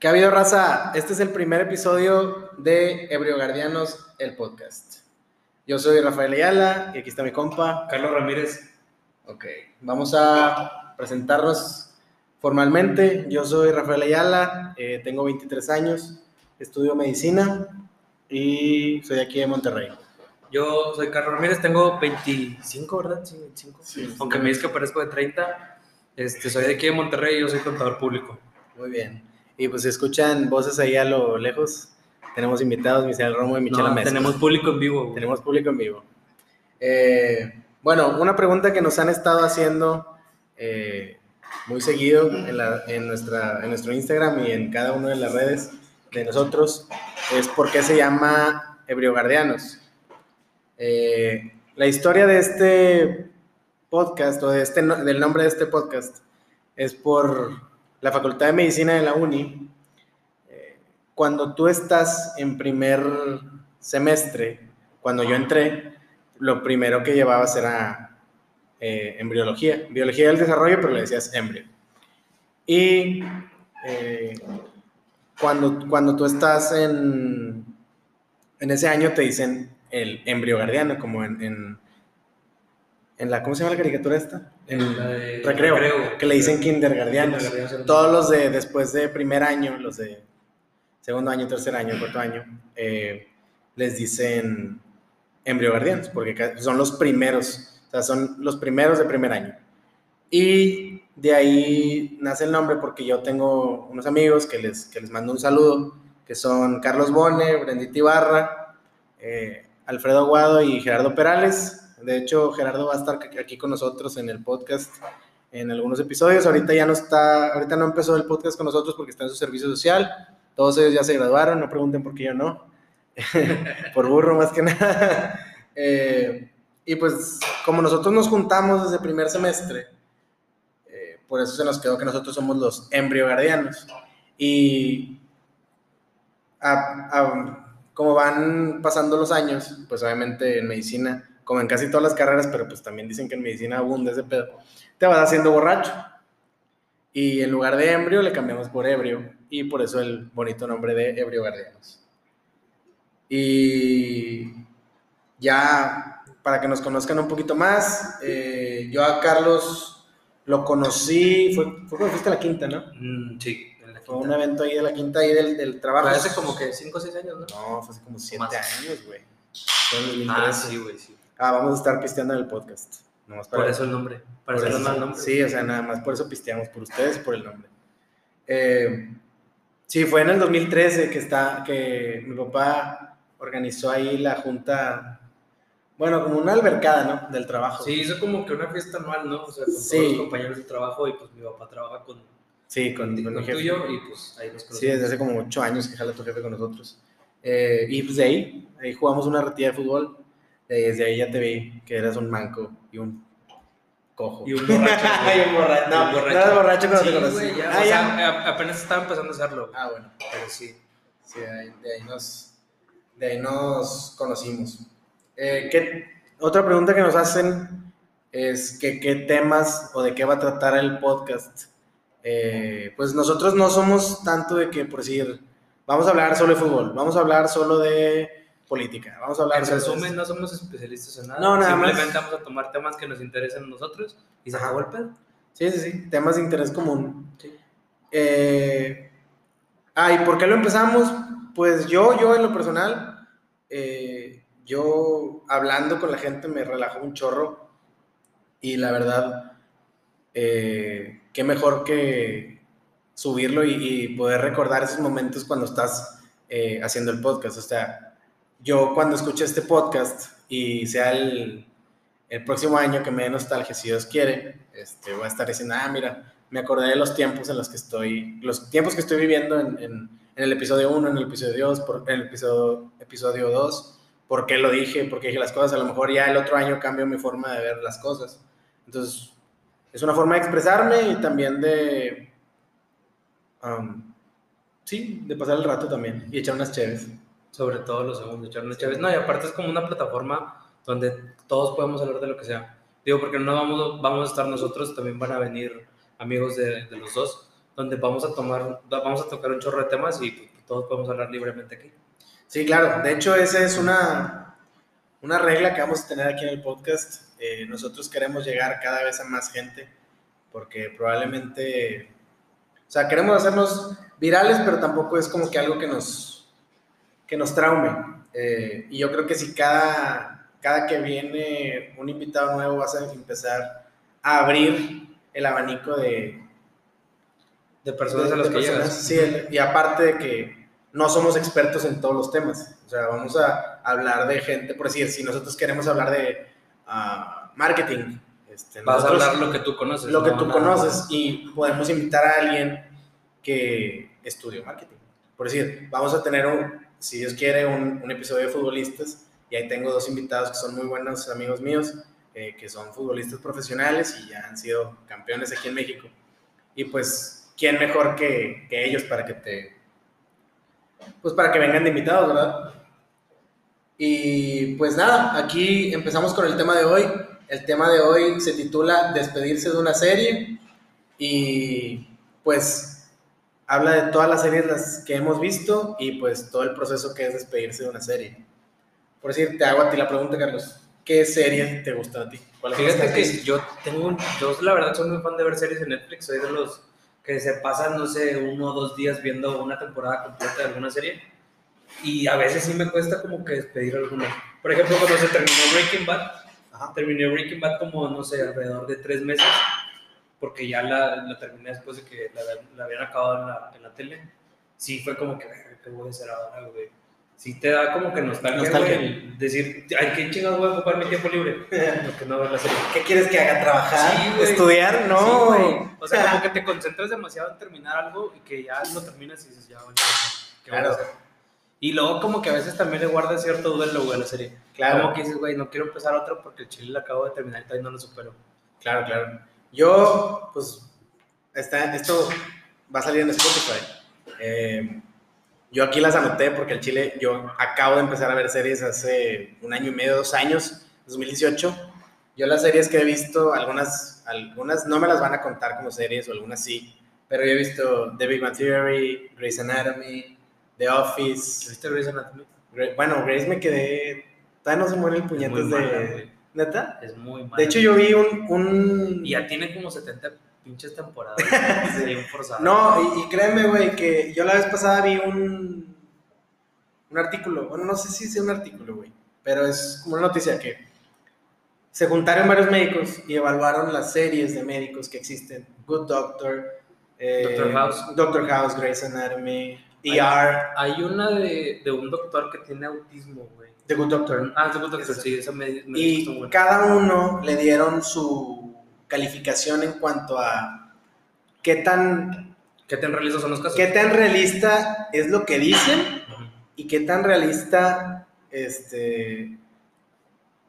¿Qué ha habido, raza? Este es el primer episodio de Ebrio Guardianos, el podcast. Yo soy Rafael Ayala y aquí está mi compa. Carlos Ramírez. Ok, vamos a presentarnos formalmente. Yo soy Rafael Ayala, eh, tengo 23 años, estudio medicina y soy de aquí de Monterrey. Yo soy Carlos Ramírez, tengo 25, ¿verdad? Sí, 25. Sí. Aunque me dices que parezco de 30, este, soy de aquí de Monterrey y yo soy contador público. Muy bien. Y pues si escuchan voces ahí a lo lejos, tenemos invitados, Michelle Romo y Michelle No, Mesa. tenemos público en vivo. güey. Tenemos público en vivo. Eh, bueno, una pregunta que nos han estado haciendo eh, muy seguido en, la- en nuestra, en nuestro Instagram y en cada una de las redes de nosotros es por qué se llama Ebriogardianos. Eh, la historia de este podcast o de este, del nombre de este podcast es por la Facultad de Medicina de la UNI. Eh, cuando tú estás en primer semestre, cuando yo entré, lo primero que llevabas era eh, embriología, biología del desarrollo, pero le decías embrio. Y eh, cuando, cuando tú estás en, en ese año te dicen el embrio guardiano, como en, en la, ¿cómo se llama la caricatura esta? En La de recreo, recreo. que le dicen kindergardianos. Kindergardianos. Todos los de después de primer año, los de segundo año, tercer año, cuarto año, eh, les dicen embriogardianos, porque son los primeros, o sea, son los primeros de primer año. Y de ahí nace el nombre porque yo tengo unos amigos que les, que les mando un saludo, que son Carlos Bone, Brendita Ibarra, eh, Alfredo Aguado y Gerardo Perales. De hecho, Gerardo va a estar aquí con nosotros en el podcast en algunos episodios. Ahorita ya no está, ahorita no empezó el podcast con nosotros porque está en su servicio social. Todos ellos ya se graduaron, no pregunten por qué yo no. por burro más que nada. Eh, y pues como nosotros nos juntamos desde el primer semestre, eh, por eso se nos quedó que nosotros somos los embriogardianos. Y a- a- como van pasando los años, pues obviamente en medicina, como en casi todas las carreras, pero pues también dicen que en medicina abunda ese pedo, te vas haciendo borracho. Y en lugar de embrio le cambiamos por ebrio. Y por eso el bonito nombre de Ebrio Guardianos. Y ya para que nos conozcan un poquito más, eh, yo a Carlos lo conocí, fue, fue cuando fuiste a la quinta, ¿no? Mm, sí, Fue un evento ahí de la quinta, ahí del, del trabajo. Fue hace como que 5 o 6 años, ¿no? No, fue hace como siete Más. años, güey. Fue en 2013. Ah, sí, güey, sí. Ah, vamos a estar pisteando en el podcast. Nomás para- Por eso el nombre. Para eso- más nombre. Sí, o sea, nada más por eso pisteamos, por ustedes y por el nombre. Eh, sí, fue en el 2013 que, está, que mi papá organizó ahí la junta, bueno, como una albercada, ¿no? Del trabajo. Sí, hizo como que una fiesta anual, ¿no? O sea, con Sí. todos los compañeros de trabajo y pues mi papá trabaja con, Sí, con, con, con el tuyo y pues ahí nos Sí, conocimos. desde hace como ocho años que jala tu jefe con nosotros. Eh, y pues de ahí, ahí jugamos una ratilla de fútbol. Desde ahí ya te vi que eras un manco y un cojo. Y un borracho. Y un borracho. No, Y un no eras borracho cuando Sí, te conocí. güey, ya, Ah, o ya. sea, apenas estaba empezando a hacerlo. Ah, bueno. Pero sí. Sí, de ahí, de ahí nos, de ahí nos conocimos. Eh, ¿qué- otra pregunta que nos hacen es que qué temas o de qué va a tratar el podcast. Eh, pues nosotros no somos tanto de que, por decir, vamos a hablar solo de fútbol, vamos a hablar solo de política, vamos a hablar En resumen, no somos especialistas en nada. No, nada más. Simplemente vamos a tomar temas que nos interesen a nosotros y se acabó el pedo. Sí, sí, sí, temas de interés común. Sí. Eh, ah, ¿y por qué lo empezamos? Pues yo, yo en lo personal, eh, yo hablando con la gente me relajó un chorro y la verdad, eh, qué mejor que subirlo y, y poder recordar esos momentos cuando estás haciendo el podcast. O sea, yo cuando escuche este podcast y sea el, el próximo año que me dé nostalgia, si Dios quiere, este, voy a estar diciendo, ah, mira, me acordé de los tiempos en los que estoy, los tiempos que estoy viviendo en, en- el episodio 1, en el episodio 2, por, en el episodio, episodio 2, por qué lo dije, por qué dije las cosas, a lo mejor ya el otro año cambio mi forma de ver las cosas. Entonces, es una forma de expresarme y también de, um, sí, de pasar el rato también y echar unas chéves. Sobre todo los segundos, echar unas chaves. No, y aparte es como una plataforma donde todos podemos hablar de lo que sea. Digo, porque no vamos, vamos a estar nosotros, también van a venir amigos de, de los dos, donde vamos a tomar, vamos a tocar un chorro de temas y pues, todos podemos hablar libremente aquí. Sí, claro. De hecho, esa es una, una regla que vamos a tener aquí en el podcast. Eh, nosotros queremos llegar cada vez a más gente porque probablemente, o sea, queremos hacernos virales, pero tampoco es como que algo que nos, que nos traume. Eh, y yo creo que si cada, cada que viene un invitado nuevo vas a empezar a abrir el abanico de, de personas a las que llegas. Sí, y aparte de que no somos expertos en todos los temas. O sea, vamos a hablar de gente, por decir, si nosotros queremos hablar de ah, marketing. Este, Vas a hablar lo que tú conoces. Lo que tú conoces y podemos invitar a alguien que estudió marketing. Por decir, vamos a tener, un, si Dios quiere, un, un episodio de futbolistas y ahí tengo dos invitados que son muy buenos amigos míos, eh, que son futbolistas profesionales y ya han sido campeones aquí en México. Y pues, ¿quién mejor que, que ellos para que te pues para que vengan de invitados, ¿verdad? Y pues nada, aquí empezamos con el tema de hoy. El tema de hoy se titula Despedirse de una serie y pues habla de todas las series las que hemos visto y pues todo el proceso que es despedirse de una serie. Por decir, te hago a ti la pregunta, Carlos. ¿Qué serie te gusta a ti? ¿Cuál Fíjate que yo tengo un, yo la verdad soy muy fan de ver series en Netflix, soy de los que se pasan, no sé, uno o dos días viendo una temporada completa de alguna serie. Y a veces sí me cuesta como que despedir alguna. Por ejemplo, cuando se terminó Breaking Bad, terminé Breaking Bad como, no sé, alrededor de tres meses, porque ya la, la terminé después de que la, la habían acabado en la, en la, tele. Sí, fue como que, ¿qué voy a hacer ahora, güey? sí te da como que nostalgia, nostalgia. Güey, decir, ay, qué chingados voy a ocupar mi tiempo libre. Porque no la serie. ¿Qué quieres que haga? ¿Trabajar? Sí, ¿Estudiar? No. Sí, o sea, como que te concentras demasiado en terminar algo y que ya lo terminas y dices, ya, bueno, ¿qué voy a hacer? Y luego como que a veces también le guardas cierto duelo, güey, a la serie. Claro. Como que dices, güey, no quiero empezar otro porque el chile lo acabo de terminar y todavía no lo supero. Claro, claro. Yo, pues, está, esto va a salir en Spotify. Eh, yo aquí las anoté porque el Chile, yo acabo de empezar a ver series hace un año y medio, dos años, 2018. Yo las series que he visto, algunas, algunas no me las van a contar como series o algunas sí, pero yo he visto The Big Bang Theory, Grey's Anatomy, The Office. ¿Viste Grey's Anatomy? Bueno, Grey's me quedé, todavía no se muere el puñetes de... ¿Neta? Es muy malo. De hecho, yo vi un, un... Y ya tiene como 70 pinches temporadas. un forzado. No, y, créeme, güey, que yo la vez pasada vi un, un artículo, bueno, no sé si es un artículo, güey, pero es como una noticia que se juntaron varios médicos y evaluaron las series de médicos que existen. Good Doctor, eh, Doctor House. Doctor House, Grey's Anatomy, ER. Hay una de, de un doctor que tiene autismo, güey. The Good Doctor. Ah, The Good Doctor, sí, esa me, Y cada uno le dieron su calificación en cuanto a qué tan... ¿Qué tan realistas son los casos? ¿Qué tan realista es lo que dicen? Y qué tan realista, este...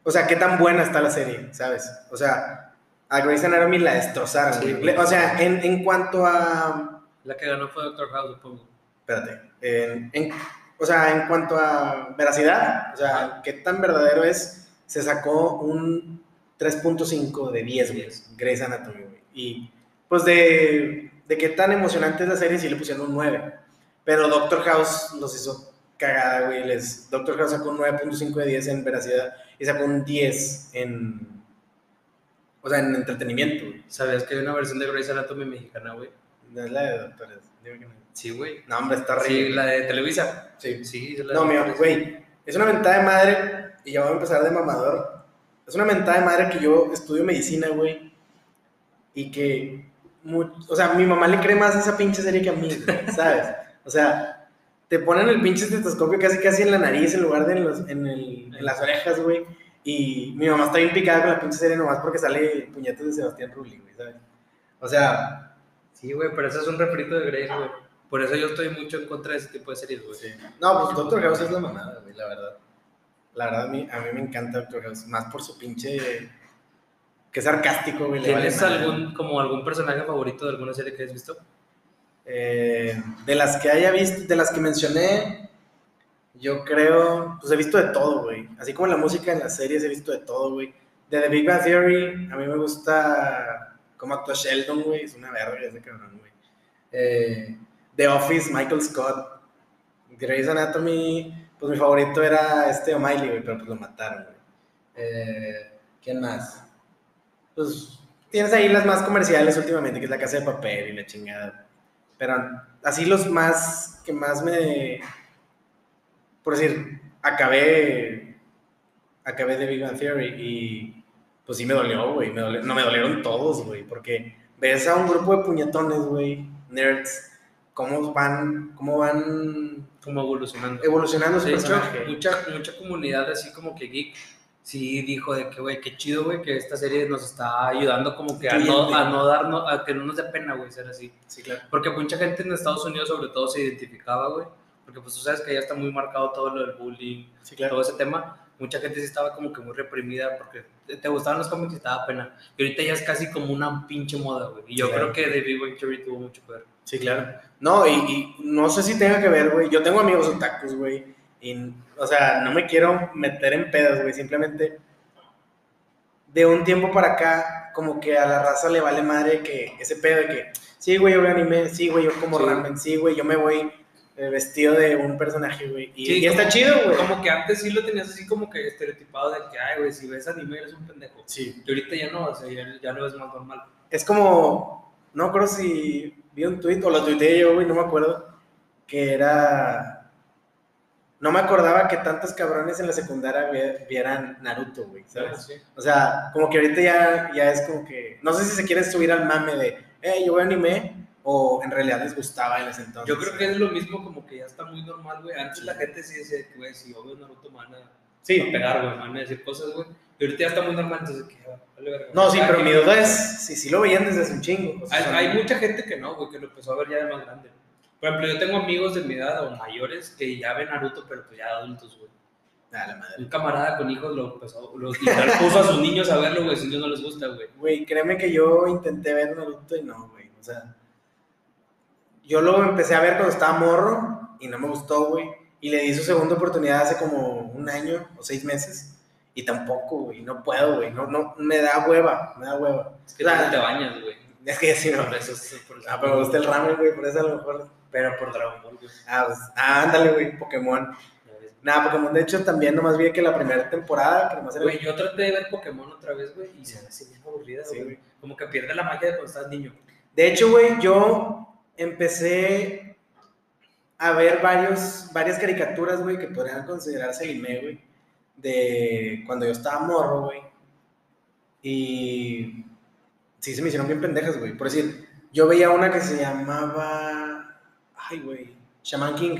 O sea, qué tan buena está la serie, ¿sabes? O sea, a Grey's Anatomy la destrozaron. o sea, en, en, cuanto a... La que ganó fue Doctor House, supongo. Espérate. En, o sea, en cuanto a veracidad, o sea, qué tan verdadero es, se sacó un 3.5 de 10, güey. Grey's Anatomy, güey. Y pues de, de qué tan emocionante es la serie, sí le pusieron un 9. Pero Doctor House los hizo cagada, güey. Les, Doctor House sacó un 9.5 de 10 en veracidad y sacó un 10 en. O sea, en entretenimiento, güey. ¿Sabías que hay una versión de Grey's Anatomy mexicana, güey? No es la de Doctores. Sí, güey. No, hombre, está horrible. Sí, la de Televisa. Sí. Sí, es la No, mío, güey. Es una ventaja de madre y ya voy a empezar de mamador es una mentada de madre que yo estudio medicina, güey. Y que, o sea, mi mamá le cree más a esa pinche serie que a mí, ¿sabes? O sea, te ponen el pinche estetoscopio casi casi en la nariz en lugar de en, los, en, el, en las orejas, güey. Y mi mamá está bien picada con la pinche serie nomás porque sale puñetes de Sebastián Rulli, güey, ¿sabes? O sea... Sí, güey, pero eso es un refrito de Grace, güey. Por eso yo estoy mucho en contra de ese tipo de series, güey. No, pues Doctor House es la mamada, güey, la verdad. La verdad, a mí, a mí me encanta Doctor House, más por su pinche. que sarcástico, güey. ¿Tienes algún, como algún personaje favorito de alguna serie que hayas visto? Eh, de las que haya visto, de las que mencioné, yo creo, pues he visto de todo, güey. Así como la música en las series he visto de todo, güey. De The Big Bang Theory, a mí me gusta cómo actúa Sheldon, güey. Es una verga ese cabrón, güey. Eh, The Office, Michael Scott. Grey's Anatomy, pues mi favorito era este O'Malley, güey, pero pues lo mataron, güey. Eh, ¿Quién más? Pues tienes ahí las más comerciales últimamente, que es La Casa de Papel y la chingada. Pero así los más que más me. Por decir, acabé. Acabé de Big Bang Theory y. Pues sí me dolió, güey. me dolió- no me dolieron todos, güey. Porque ves a un grupo de puñetones, güey. Nerds. Cómo van. Cómo van Como evolucionando. evolucionando Sí, mucha, mucha, comunidad así como que geek sí dijo de que, güey, qué chido, güey, que esta serie nos está ayudando como que a no, a no darnos, a que no nos dé pena, güey, ser así. Sí, claro. Porque mucha gente en Estados Unidos sobre todo se identificaba, güey, porque pues tú sabes que ya está muy marcado todo lo del bullying, Sí, claro. todo ese tema. Mucha gente sí estaba como que muy reprimida porque te, gustaban los cómics y te daba pena. Y ahorita ya es casi como una pinche moda, güey. Y yo Claro. creo que The Big Bang Theory tuvo mucho ver. Sí, claro. No, y, y no sé si tenga que ver, güey. Yo tengo amigos otakus, güey. Y, o sea, no me quiero meter en pedos, güey. Simplemente, de un tiempo para acá, como que a la raza le vale madre que ese pedo de que, sí, güey, yo veo anime, sí, güey, yo como Sí. ramen, sí, güey, yo me voy vestido de un personaje, güey. Y, Sí, y está chido, güey. Como que antes sí lo tenías así como que estereotipado de que, ay, güey, si ves anime eres un pendejo. Sí. Y ahorita ya no, o sea, ya, ya lo ves más normal. Es como, no acuerdo si vi un tweet o lo tuiteé yo, güey, no me acuerdo, que era, no me acordaba que tantos cabrones en la secundaria vi- vieran Naruto, güey, ¿sabes? Sí. O sea, como que ahorita ya, ya es como que, no sé si se quieren subir al mame de, eh, yo veo anime, o en realidad les gustaba en ese entonces. Yo creo que es lo mismo como que ya está muy normal, güey. Antes la gente sí decía güey, si yo veo Naruto me van a Sí, a pegar, güey, me van a decir cosas, güey. Y ahorita ya está muy normal, entonces que, ah, vale verga. no, sí, pero mi duda es si sí lo veían desde hace un chingo. o sea, Hay, son- hay mucha gente que no, güey, que lo empezó a ver ya de más grande. Por ejemplo, yo tengo amigos de mi edad o mayores que ya ven Naruto, pero pues ya adultos, güey. Madre. Un camarada con hijos lo empezó, lo, literal puso a sus niños a verlo, güey, si no les gusta, güey. Güey, créeme que yo intenté ver Naruto y no, güey. O sea, yo lo empecé a ver cuando estaba morro y no me gustó, güey. Y le di su segunda oportunidad hace como un año o seis meses. Y tampoco, güey. No puedo, güey. No, no, me da hueva, me da hueva. Es que O sea, no te bañas, güey. Es que sí, no. Por eso por Ah, pero me gusta el ramen, güey. Por eso a lo mejor. Pero por Dragon Ball, güey. Ah, pues, ah, ándale, güey. Pokémon. Nada, Pokémon, de hecho, también nomás vi que la primera temporada, que nomás era. Güey, yo traté de ver Pokémon otra vez, güey, y se me hace bien aburrida, Sí, güey. güey. Como que pierde la magia de cuando estás niño. De hecho, güey, yo empecé a ver varios, varias caricaturas, güey, que podrían considerarse anime, güey, de cuando yo estaba morro, güey. Y sí se me hicieron bien pendejas, güey. Por decir, yo veía una que se llamaba, ay, güey, Shaman King.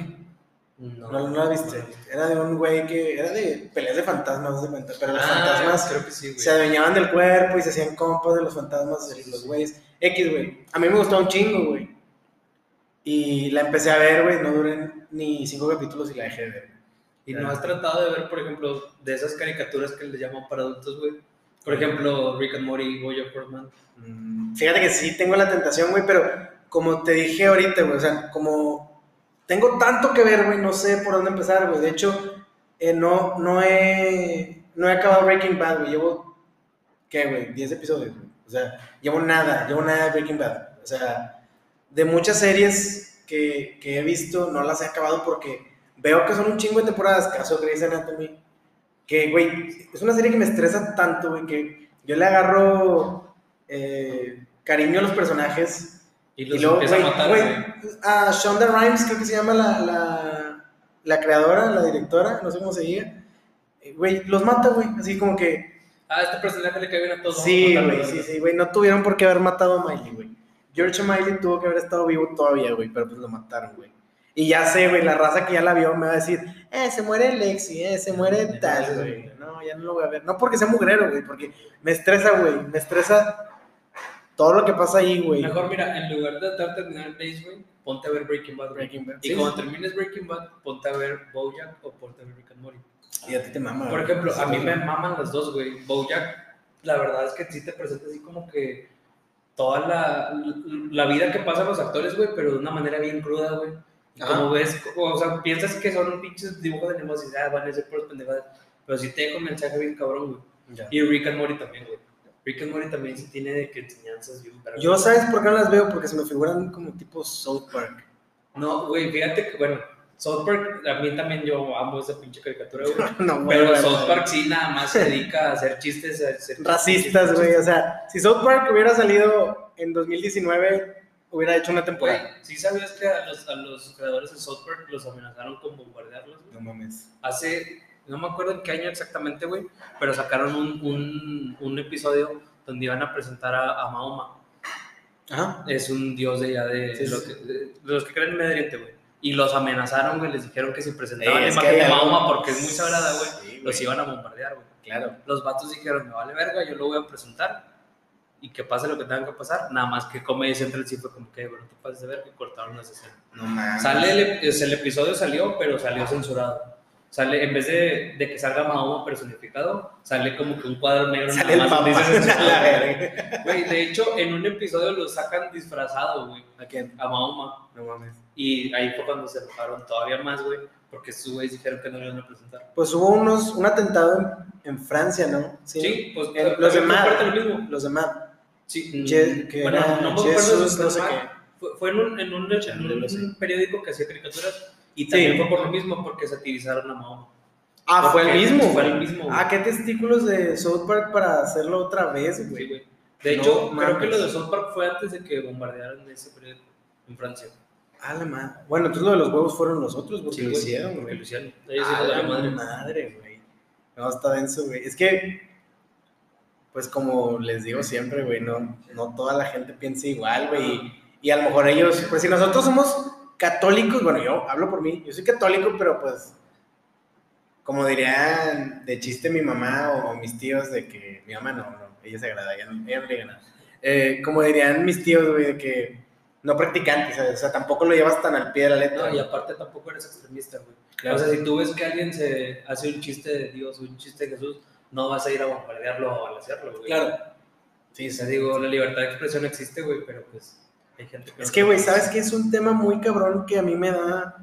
No, ¿No, no la viste? Era de un güey que era de peleas de fantasmas, de pero los Ah, fantasmas creo que sí, güey. se adueñaban del cuerpo y se hacían compas de los fantasmas, de los güeyes. X, güey. A mí me gustó un chingo, güey. Y la empecé a ver, güey. No duré ni cinco capítulos y la dejé de ver. Y no has tratado de ver, por ejemplo, de esas caricaturas que les llaman para adultos, güey. Por ejemplo, Rick and Morty, Bojack Horseman. Mm, Fíjate que sí tengo la tentación, güey, pero como te dije ahorita, güey, o sea, como tengo tanto que ver, güey, no sé por dónde empezar, güey. De hecho, eh, no, no, he, no he acabado Breaking Bad, güey. Llevo, ¿qué, güey? 10 episodios, güey. O sea, llevo nada, llevo nada de Breaking Bad. O sea, de muchas series que, que he visto, no las he acabado porque veo que son un chingo de temporadas, caso Grey's Anatomy, que, güey, es una serie que me estresa tanto, güey, que yo le agarro eh, cariño a los personajes Y y los luego, empieza güey, a matar, a Shonda Rhimes, creo que se llama la, la, la creadora, la directora, no sé cómo se diga. Eh, Güey, los mata, güey, así como que... Ah, a este personaje le cae bien a todos. Sí, güey, sí, sí, güey, no tuvieron por qué haber matado a Miley, güey. George Miley tuvo que haber estado vivo todavía, güey, pero pues lo mataron, güey. Y ya sé, güey, la raza que ya la vio me va a decir, eh, se muere Lexi, eh, se muere No, tal, güey. no. Ya no lo voy a ver. No porque sea mugrero, güey, porque me estresa, güey, me estresa todo lo que pasa ahí, güey. Mejor, mira, en lugar de tratar de terminar Days, güey, ponte a ver Breaking Bad. Breaking Bad. Y Sí, cuando sí. termines Breaking Bad, ponte a ver Bojack o ponte a ver Rick and Morty. Y a ti te mama. Por ejemplo, a mí Sí. me maman las dos, güey. Bojack, la verdad es que sí te presenta así como que toda la, la vida que pasan los actores, güey, pero de una manera bien cruda, güey. Como ves, o sea, piensas que son pinches dibujos de animación y ah, van a ser por pendejadas, pero sí te deja un mensaje bien cabrón, güey. Ya. Y Rick and Morty también, güey. Rick and Morty también sí tiene de que enseñanzas bien. Yo, ¿sabes por qué no las veo? Porque se me figuran como tipo South Park. No, güey, fíjate que, bueno, South Park, a mí también yo amo esa pinche caricatura, güey. no, Pero South Park sí nada más se dedica a hacer chistes, a hacer Racistas, güey. O sea, si South Park hubiera salido en 2019, hubiera hecho una temporada. Güey, ¿sí sabías que a los, a los creadores de South Park los amenazaron con bombardearlos, güey? No mames. Hace, no me acuerdo en qué año exactamente, güey, pero sacaron un, un, un episodio donde iban a presentar a, a Mahoma. Ajá. Es un dios de allá de, Sí, lo sí. que- de- de los que creen en Medio Oriente, güey. Y los amenazaron, güey, les dijeron que si presentaban es imagen que de Mahoma porque es muy sagrada, güey, Sí, los iban a bombardear, güey. Claro. Los vatos dijeron, me vale verga, yo lo voy a presentar y que pase lo que tenga que pasar. Nada más que Comedy Central sí fue como que, bueno, te pases de verga y cortaron las escenas. No mames. Sale el episodio salió, pero salió censurado. Sale, en vez de, de que salga Mahoma personificado, sale como que un cuadro negro Sale el nada más papá. dice censurado. La. Güey, de hecho, en un episodio lo sacan disfrazado, güey, ¿A quién? a Mahoma. No mames. Y ahí fue cuando se enojaron todavía más, güey, porque sus güeyes dijeron que no lo iban a presentar. Pues hubo unos, un atentado en, en Francia, ¿no? Sí, pues En- los de también fue Mad. parte de lo mismo. Los de Mad. Sí, Je- que bueno, era no me acuerdo no sé qué. Fue, fue en un, en un, en un lo sé. periódico que hacía caricaturas y también Sí. fue por lo mismo, porque satirizaron a Mahoma. Ah, fue el mismo. Fue el güey. mismo. Ah, qué testículos de South Park para hacerlo otra vez, Sí, güey. güey. De No hecho, creo que lo de South Park fue antes de que bombardearan ese periódico en Francia. Ah, la madre. Bueno, entonces lo de los huevos fueron los otros, porque Sí, lo güey, hicieron, güey. lo hicieron. Ellos Ah, la la madre. madre, güey. No, está denso, güey. Es que, pues como les digo siempre, güey, no, no toda la gente piensa igual, güey. Y, y a lo mejor ellos, pues si nosotros somos católicos, bueno, yo hablo por mí, yo soy católico, pero pues, como dirían de chiste mi mamá o, mis tíos, de que mi mamá no, no, ella se agrada, ella no, ella no le diga nada. Eh, como dirían mis tíos, güey, de que no practicantes, ¿sabes? O sea, tampoco lo llevas tan al pie de la letra. No, y aparte tampoco eres extremista, güey. Claro. O sea, si tú ves que alguien se hace un chiste de Dios o un chiste de Jesús, no vas a ir a bombardearlo o a balasearlo, güey. Claro. Sí, O sí. sea, digo, la libertad de expresión existe, güey, pero pues hay gente que... Es que, güey, sabe. ¿sabes qué? Es un tema muy cabrón que a mí me da.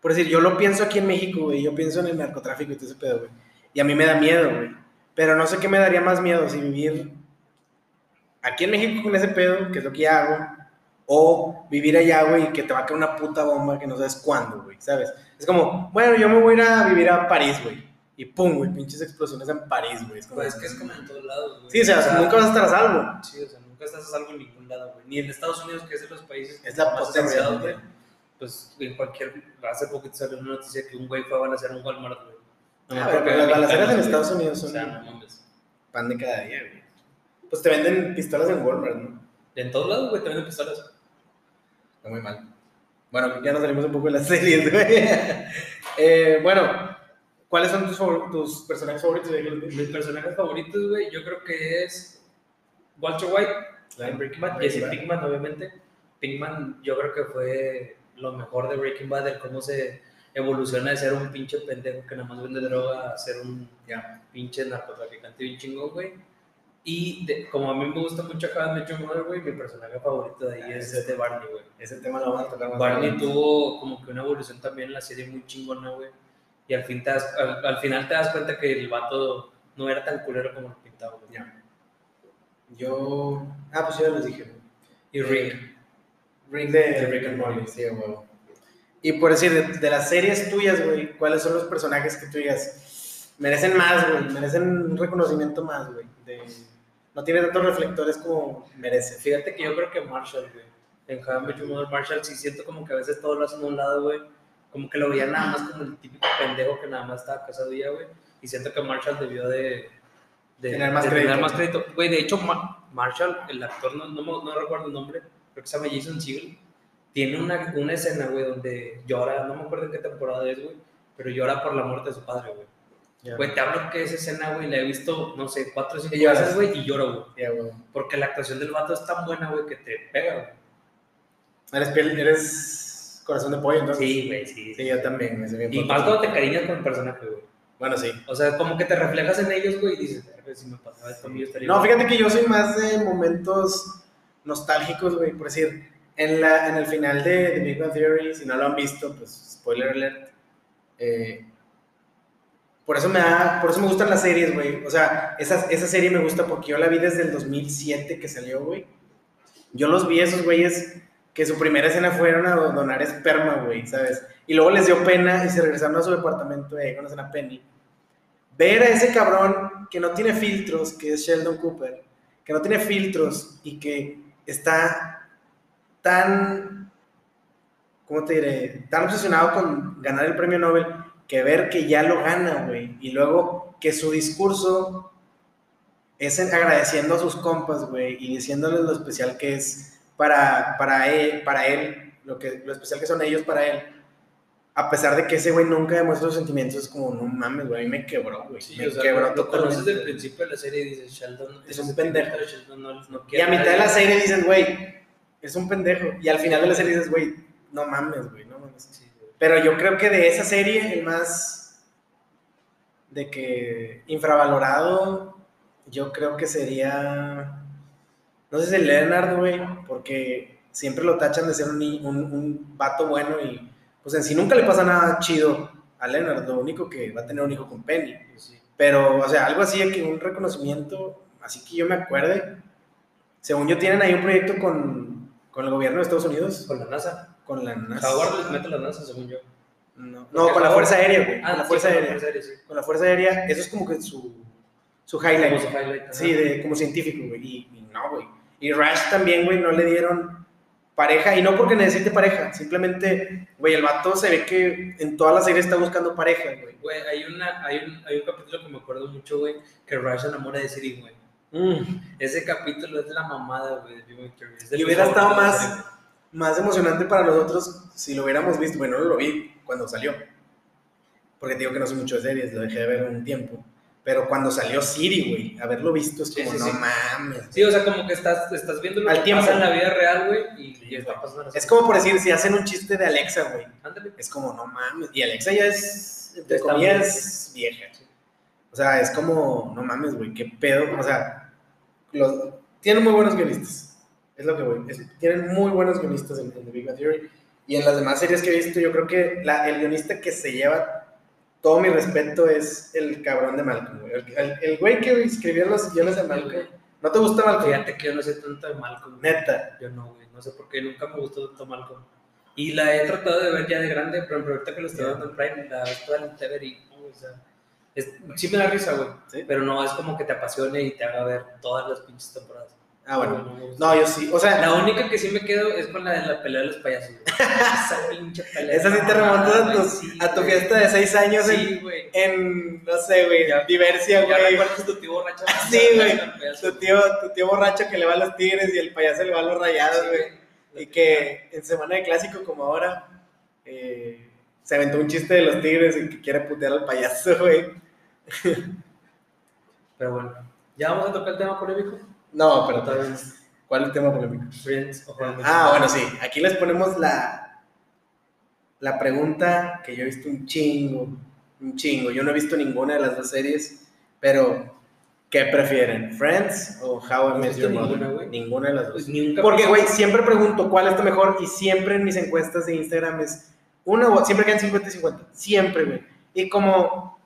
Por decir, yo lo pienso aquí en México, güey. Yo pienso en el narcotráfico y todo ese pedo, güey. Y a mí me da miedo, güey. Pero no sé qué me daría más miedo, si vivir aquí en México con ese pedo, que es lo que ya hago, o vivir allá, güey, y que te va a caer una puta bomba que no sabes cuándo, güey, ¿sabes? Es como, bueno, yo me voy a ir a vivir a París, güey. Y pum, güey, pinches explosiones en París, güey. Es como, Pues es que es como en todos lados, güey. Sí, o sea, nunca vas a estar a salvo. Sí, o sea, nunca estás a salvo en ningún lado, güey. Ni en Estados Unidos, que es de los países Es la más potencia, güey. Pues en cualquier. Hace poquito salió una noticia que un güey fue a balasear un Walmart, güey. No me Ah, pero las balaceras en Estados. Unidos O son sea, no mames. pan de cada día, güey. Pues te venden pistolas en Walmart, ¿no? En todos lados, güey, también pistolas. Está muy mal. Bueno, ya nos salimos un poco de las series, güey. Eh, bueno, ¿cuáles son tus, tus personajes favoritos de? Mis personajes favoritos, güey, yo creo que es Walter White, en Breaking Bad, Jesse Pinkman, obviamente. Pinkman, yo creo que fue lo mejor de Breaking Bad, el cómo se evoluciona de ser un pinche pendejo que nada más vende droga a ser un Ya. pinche narcotraficante bien chingón, güey. Y de- como a mí me gusta mucho How I Met Your Mother, güey, mi personaje favorito de ahí es este Barney, güey. Ese tema lo vamos a tocar más Barney tuvo como que una evolución también en la serie muy chingona, güey. Y al, fin te das- al, al final te das cuenta que el vato no era tan culero como lo pintaba. Yo. Ah, pues yo ya les dije. Y Rick. Rick de, De Rick and Morty, sí, güey. Y por decir, de, de las series tuyas, güey, ¿cuáles son los personajes que tú digas? Merecen más, güey, merecen un reconocimiento más, güey. de- No tiene tantos reflectores como merece. Fíjate que yo creo que Marshall, güey. En How I Met Marshall sí siento como que a veces todo lo hacen a un lado, güey. Como que lo veía nada más como el típico pendejo que nada más estaba casado ya, güey. Y siento que Marshall debió de... de Tener más de crédito. Tener más crédito. Güey, de hecho, Ma- Marshall, el actor, no, no, recuerdo el nombre, creo que se llama Jason Segel, tiene una, una escena, güey, donde llora, no me acuerdo en qué temporada es, güey, pero llora por la muerte de su padre, güey. Güey, te hablo que esa escena, güey, la he visto, no sé, cuatro o cinco veces, güey, y lloro, güey. Ya, güey. Porque la actuación del vato es tan buena, güey, que te pega, güey. Eres piel, eres corazón de pollo, entonces. Sí, güey, sí. Sí, yo también. me sé bien Y más cuando te cariñas con el personaje, güey. Bueno, sí. O sea, como que te reflejas en ellos, güey, y dices, "Verga, si me pasaba esto yo estaría... No, igual". fíjate que yo soy más de momentos nostálgicos, güey. Por decir, en, la, en el final de The Big Bang Theory, si no lo han visto, pues spoiler alert. eh, por eso me da, por eso me gustan las series, güey. O sea, esa, esa serie me gusta porque yo la vi desde el 2007 que salió, güey. Yo los vi esos güeyes que su primera escena fueron a donar esperma, güey, ¿sabes? Y luego les dio pena y se regresaron a su departamento ahí conocen a Penny. Ver a ese cabrón que no tiene filtros, que es Sheldon Cooper, que no tiene filtros y que está tan, ¿cómo te diré? Tan obsesionado con ganar el premio Nobel que ver que ya lo gana, güey. Y luego que su discurso es agradeciendo a sus compas, güey, y diciéndoles lo especial que es para, para, él, para él, lo, que, lo especial que son ellos para él. A pesar de que ese güey nunca demuestra sus sentimientos, es como, no mames, güey, a mí me quebró, güey. Sí, me o sea, quebró lo conoces desde el principio de la serie y dices, Sheldon Es un pendejo. Sheldon no, no Y a mitad de la serie dices, güey, es un pendejo. Y al final de la serie dices, güey, no mames, güey, no mames. Sí. Pero yo creo que de esa serie, el más de que infravalorado, yo creo que sería, no sé si Leonard, güey, porque siempre lo tachan de ser un, un, un vato bueno y pues en sí nunca le pasa nada chido a Leonard, lo único que va a tener un hijo con Penny. Sí. Pero, o sea, algo así que un reconocimiento, así que yo me acuerde, según yo tienen ahí un proyecto con, con el gobierno de Estados Unidos, Con la NASA. con la NASA. Howard les mete la NASA, según yo. No, no, con la Fuerza Aérea, güey. con la sí, Fuerza con Aérea. Fuerza Aérea, sí. Con la Fuerza Aérea, eso es como que su, su Como highlight. su highlight, ajá. Sí, de, como científico, güey. Y, y no, güey. Y Rush también, güey, no le dieron pareja. Y no porque necesite pareja. Simplemente, güey, el vato se ve que en toda la serie está buscando pareja, güey. Güey, hay, una, hay, un, hay un capítulo que me acuerdo mucho, güey, que Rush se enamora de Siri, güey. Ese capítulo es la mamada, güey, de de Y hubiera estado de más-. Más emocionante para nosotros si lo hubiéramos visto. Bueno, no lo vi cuando salió. Porque digo que no soy mucho de series, lo dejé de ver un tiempo. Pero cuando salió Siri, güey, haberlo visto es Sí, como, sí, no sí. mames. Sí, o sea, como que estás, estás viendo lo Al que tiempo. pasa en la vida real, güey, y, y está pasando Es como por decir, si hacen un chiste de Alexa, güey. Es como, no mames. Y Alexa ya es, entre comillas, vieja. O sea, es como, no mames, güey, qué pedo. O sea, los, tienen muy buenos guionistas. Es lo que voy. es- tienen muy buenos guionistas en, en The Big Bang Theory. Y en las demás series que he visto, yo creo que la- el guionista que se lleva todo mi respeto es el cabrón de Malcolm, güey. El, el- el güey que escribió los guiones de Malcolm. ¿No te gusta Malcolm? Fíjate que yo no sé tanto de Malcolm. Neta. Yo no, güey, no sé por qué, nunca me gustó tanto Malcolm. Y la he tratado de ver ya de grande, pero ahorita que lo estoy dando en Prime, la ves toda en TV y, o sea, es- sí me da risa, güey, ¿Sí? pero no es como que te apasione y te haga ver todas las pinches temporadas. Ah, bueno. No, yo sí. O sea, La única que sí me quedo es con la de la pelea de los payasos. güey. Esa pinche pelea. esa sí te remontas a tu, Güey, sí, a tu güey. fiesta de seis años en, Sí, güey. en, no sé, güey, Diversia, Ya güey. recuerdas tu tío borracho. Sí, güey. Tu tío, tu tío borracho que le va a los tigres y el payaso le va a los rayados, Sí, güey. Y que en semana de clásico como ahora eh, se aventó un chiste de los tigres y que quiere putear al payaso, güey. Pero bueno, ¿ya vamos a tocar el tema polémico? No, pero Todavía no. ¿cuál es el tema polémico? Friends o Ah, bueno, sí. Aquí les ponemos la, la pregunta que yo he visto un chingo, un chingo. Yo no he visto ninguna de las dos series, pero ¿qué prefieren? ¿Friends o How I ¿No Met Your ninguna, Mother? Ninguna de las dos. Pues Porque, güey, siempre pregunto cuál está mejor y siempre en mis encuestas de Instagram es una o siempre quedan 50 y 50. Siempre, güey. Y como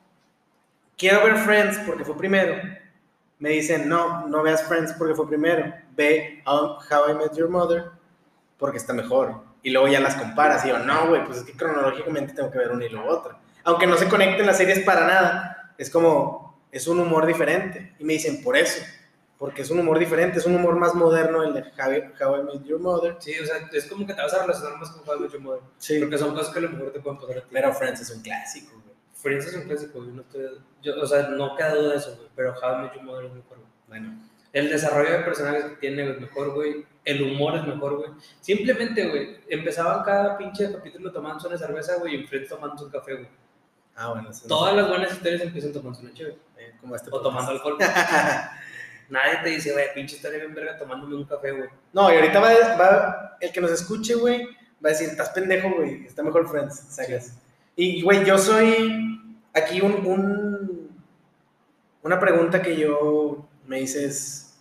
quiero ver Friends porque fue primero, me dicen, no, no veas Friends porque fue primero. Ve How, How I Met Your Mother porque está mejor. Y luego ya las comparas y yo, no, güey, pues es que cronológicamente tengo que ver una y luego otra. Aunque no se conecten las series para nada, es como, es un humor diferente. Y me dicen, por eso porque es un humor diferente, es un humor más moderno el de How, I- How I Met Your Mother. Sí, o sea, es como que te vas a relacionar más con How I Met Your Mother. Sí. Porque son cosas que a lo mejor te pueden pasar a ti. Pero Friends es un clásico, güey. Friends es un clásico, güey. No estoy, yo, o sea, no queda duda de eso, güey. Pero How I Met Your Mother es mejor, güey. Bueno, El desarrollo de personajes que tiene es mejor, güey. El humor es mejor, güey. Simplemente, güey, empezaban cada pinche capítulo tomándose una cerveza, güey, y en Friends tomándose un café, güey. ah, bueno. eso no Todas sé. las buenas historias empiezan tomándose una chévere. Eh, como este O tomando alcohol. Nadie te dice, güey, pinche historia bien verga tomándome un café, güey. No, y ahorita va, va- el que nos escuche, güey, va a decir, estás pendejo, güey, está mejor Friends, sacas. Y, güey, yo soy, aquí un, un- una pregunta que yo me hice es,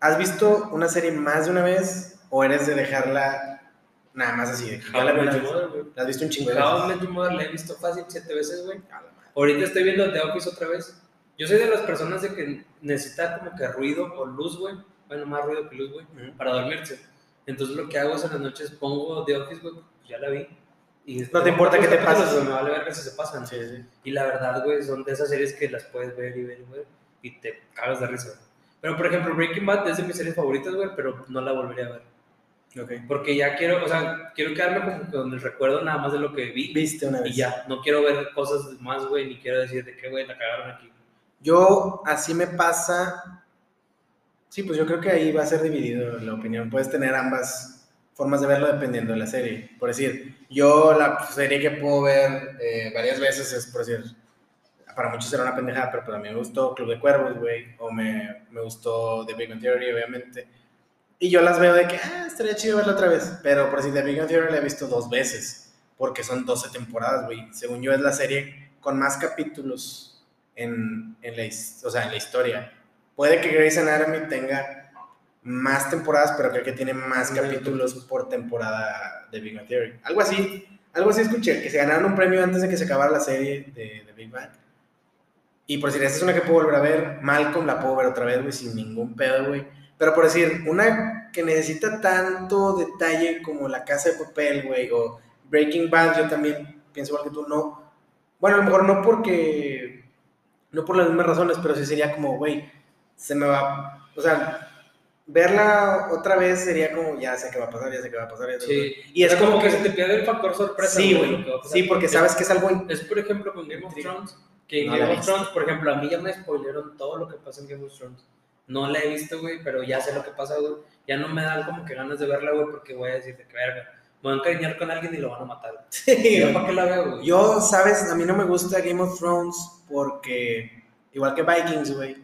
¿has visto una serie más de una vez o eres de dejarla Nada más así. de How I Met. Mother. La has visto un chingo de How I veces. Met Mother la he visto fácil siete veces, güey. Ahorita estoy viendo The Office otra vez. Yo soy de las personas de que necesita como que ruido o luz, güey. Bueno, más ruido que luz, güey, Ujú. para dormirse. Entonces lo que hago es en las noches pongo The Office, güey, pues ya la vi. Y No te importa que te pases. Me vale ver si se pasan. Sí, sí. Y la verdad, güey, son de esas series que las puedes ver y ver, güey, y te cagas de risa. Pero, por ejemplo, Breaking Bad es de mis series favoritas, güey, pero no la volvería a ver. Porque ya quiero, o sea, quiero quedarme como con el recuerdo nada más de lo que vi. Viste una vez. Y ya, no quiero ver cosas más, güey, ni quiero decir de qué, güey, la cagaron aquí. Yo, así me pasa. Sí, pues yo creo que ahí va a ser dividido la opinión. Puedes tener ambas formas de verlo dependiendo de la serie. Por decir, yo la serie que puedo ver eh, varias veces es, por decir, para muchos será una pendejada, pero pues a mí me gustó Club de Cuervos, güey, o me, me gustó The Big Bang Theory, obviamente. Y yo las veo de que, ah, estaría chido verla otra vez. Pero por decir, The Big Bang Theory la he visto dos veces, porque son 12 temporadas, güey. Según yo es la serie con más capítulos en, en, la, o sea, en la historia. Puede que Grey's Anatomy tenga más temporadas, pero creo que tiene más capítulos por temporada de Big Bang Theory. Algo así, algo así escuché, que se ganaron un premio antes de que se acabara la serie de, de Big Bang. Y por decir, esta es una que puedo volver a ver. Malcolm la puedo ver otra vez, güey, sin ningún pedo, güey. Pero por decir, una que necesita tanto detalle como La Casa de Papel, güey, o Breaking Bad, yo también pienso igual que tú, no. Bueno, a lo mejor no porque. No por las mismas razones, pero sí sería como, güey, se me va. O sea, verla otra vez sería como, ya sé qué va a pasar, ya sé qué va a pasar. Ya sé qué. Sí, Y es como que que. se te pierde el factor sorpresa. Sí, güey. Sí, porque sabes que es algo. Es por ejemplo con Game of. Thrones. Que en No Game of. Thrones, por ejemplo, a mí ya me spoilearon todo lo que pasa en Game of Thrones. No la he visto, güey, pero ya sé lo que pasa, güey. Ya no me dan como que ganas de verla, güey, porque voy a decir de que verga. Me van a encariñar con alguien y lo van a matar. Sí, ¿Yo para qué la veo, güey? Yo, sabes, a mí no me gusta Game of Thrones porque, igual que Vikings, güey,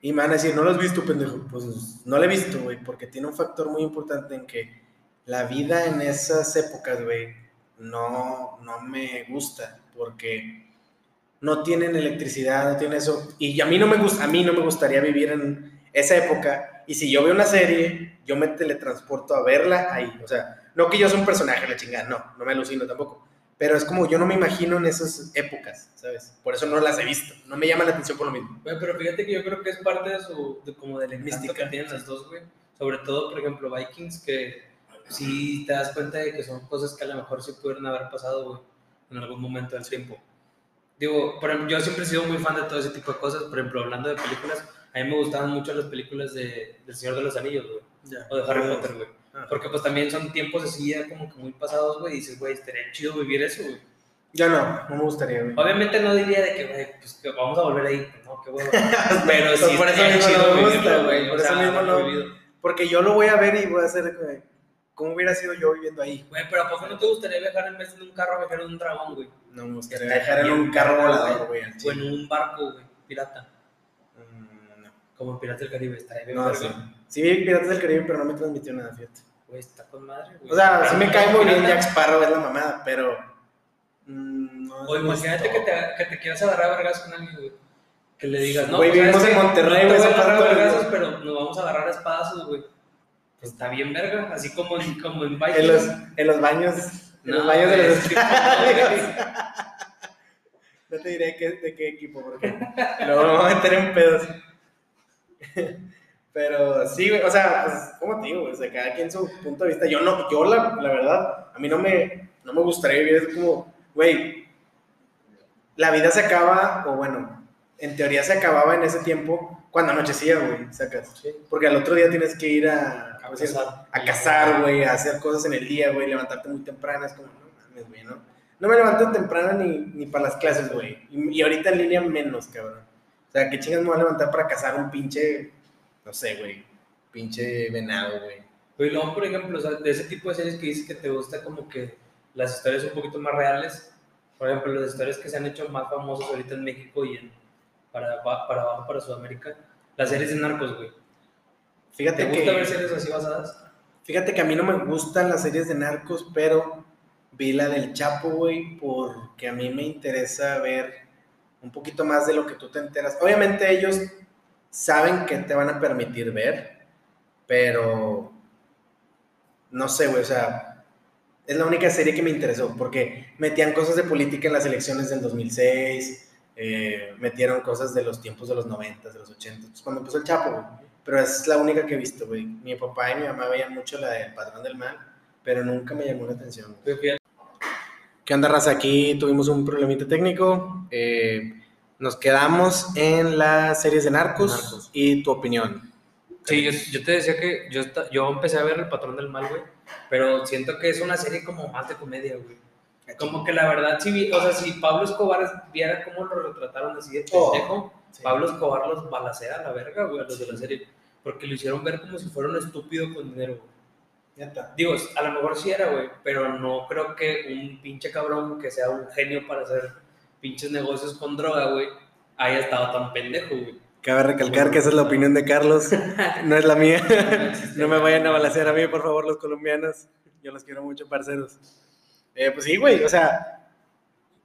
y me van a decir, no lo has visto, pendejo. Pues no lo he visto, güey, porque tiene un factor muy importante en que la vida en esas épocas, güey, no, no me gusta, porque no tienen electricidad, no tienen eso. Y a mí no me gusta, a mí no me gustaría vivir en esa época. Y si yo veo una serie, yo me teletransporto a verla ahí. O sea, no que yo sea un personaje, la chingada, no, no me alucino tampoco. Pero es como yo no me imagino en esas épocas, ¿sabes? Por eso no las he visto. No me llama la atención por lo mismo. Pero fíjate que yo creo que es parte de su, de, como del Mística. que tienen las dos, güey. Sobre todo, por ejemplo, Vikings, que sí te das cuenta de que son cosas que a lo mejor sí pudieron haber pasado, güey, en algún momento del tiempo. Digo, por ejemplo, yo siempre he sido muy fan de todo ese tipo de cosas. Por ejemplo, hablando de películas, a mí me gustaban mucho las películas de, del Señor de los Anillos, güey. O de Harry Potter, güey. Porque pues también son tiempos así ya como que muy pasados, güey. Y dices, güey, estaría chido vivir eso, güey. Yo no, no me gustaría, güey. Obviamente no diría de que, güey, pues que vamos a volver ahí. No, qué huevo. Pero Pues sí, por eso mismo chido no me gusta, güey, por eso mismo no. vivido. Porque yo lo voy a ver y voy a hacer, güey, ¿cómo hubiera sido yo viviendo ahí? Güey, pero ¿a poco no te gustaría viajar en vez de un carro, viajar en un dragón, güey? No me gustaría Está viajar en un carro volador, güey. O en un barco, güey, pirata. Mm, no. Como en Piratas del Caribe, estaría bien No, sí. Sí vi Piratas del Caribe, pero no me transmitió nada, fíjate. Güey, está con madre, güey. O sea, sí me cae muy bien. Jack Sparrow, es la mamada, pero... mm, no O imagínate que te, que te quieras agarrar a vergas con alguien, güey. Que le digas, no, Güey, pues, vivimos ¿sabes en? Monterrey, no güey, te voy a agarrar a día. pero nos vamos a agarrar a espadazos, güey. Pues está bien verga, así como en, como en Vikings. En los, en los baños, en los No, baños de güey, los es que no. No te diré qué- de qué equipo, porque luego voy a meter en pedos. Pero sí, güey, o sea, pues, ¿cómo te digo? güey? O sea, cada quien su punto de vista. Yo no, yo la, la verdad, a mí no me, no me gustaría vivir es como, güey, la vida se acaba, o bueno, en teoría se acababa en ese tiempo cuando anochecía, güey, sacas. Sí. Porque al otro día tienes que ir a, cazar. a cazar, güey, a hacer cosas en el día, güey, levantarte muy temprano, es como, no mames, güey, ¿no? No me levanto temprano ni, ni para las clases, güey. Y, y ahorita en línea menos, cabrón. O sea, ¿qué chingas me voy a levantar para cazar un pinche, no sé, güey, pinche venado, güey? Güey, luego, por ejemplo, o sea, de ese tipo de series que dices que te gusta como que las historias un poquito más reales, por ejemplo, las historias que se han hecho más famosas ahorita en México y en, para, para abajo, para Sudamérica, las series de narcos, güey. Fíjate ¿Te que... gusta ver series así basadas? Fíjate que a mí no me gustan las series de narcos, pero vi la del Chapo, güey, porque a mí me interesa ver un poquito más de lo que tú te enteras. Obviamente ellos saben que te van a permitir ver, pero no sé, güey, o sea, Es la única serie que me interesó, porque metían cosas de política en las elecciones del 2006, eh, metieron cosas de los tiempos de los 90, de los 80, pues cuando empezó el Chapo, güey. Pero es la única que he visto, güey. Mi papá y mi mamá veían mucho la del Patrón del Mal, pero nunca me llamó la atención. ¿Qué onda, raza? Aquí tuvimos un problemita técnico. Eh, nos quedamos en las series de narcos, Narcos. y tu opinión. Sí, yo, yo te decía que yo, yo empecé a ver El Patrón del Mal, güey, pero siento que es una serie como más de comedia, güey. Como que la verdad, si, vi- o sea, si Pablo Escobar viera cómo lo retrataron así de Oh, pendejo, sí. Pablo Escobar los balacea a la verga, güey, a los de la serie, porque lo hicieron ver como si fuera un estúpido con dinero, güey. Digo, a lo mejor sí era, güey, pero no creo que un pinche cabrón que sea un genio para hacer pinches negocios con droga, güey, haya estado tan pendejo, güey. Cabe recalcar que esa es la opinión de Carlos, no es la mía. No me vayan a balasear a mí, por favor, los colombianos. Yo los quiero mucho, parceros. Eh, pues sí, güey, o sea,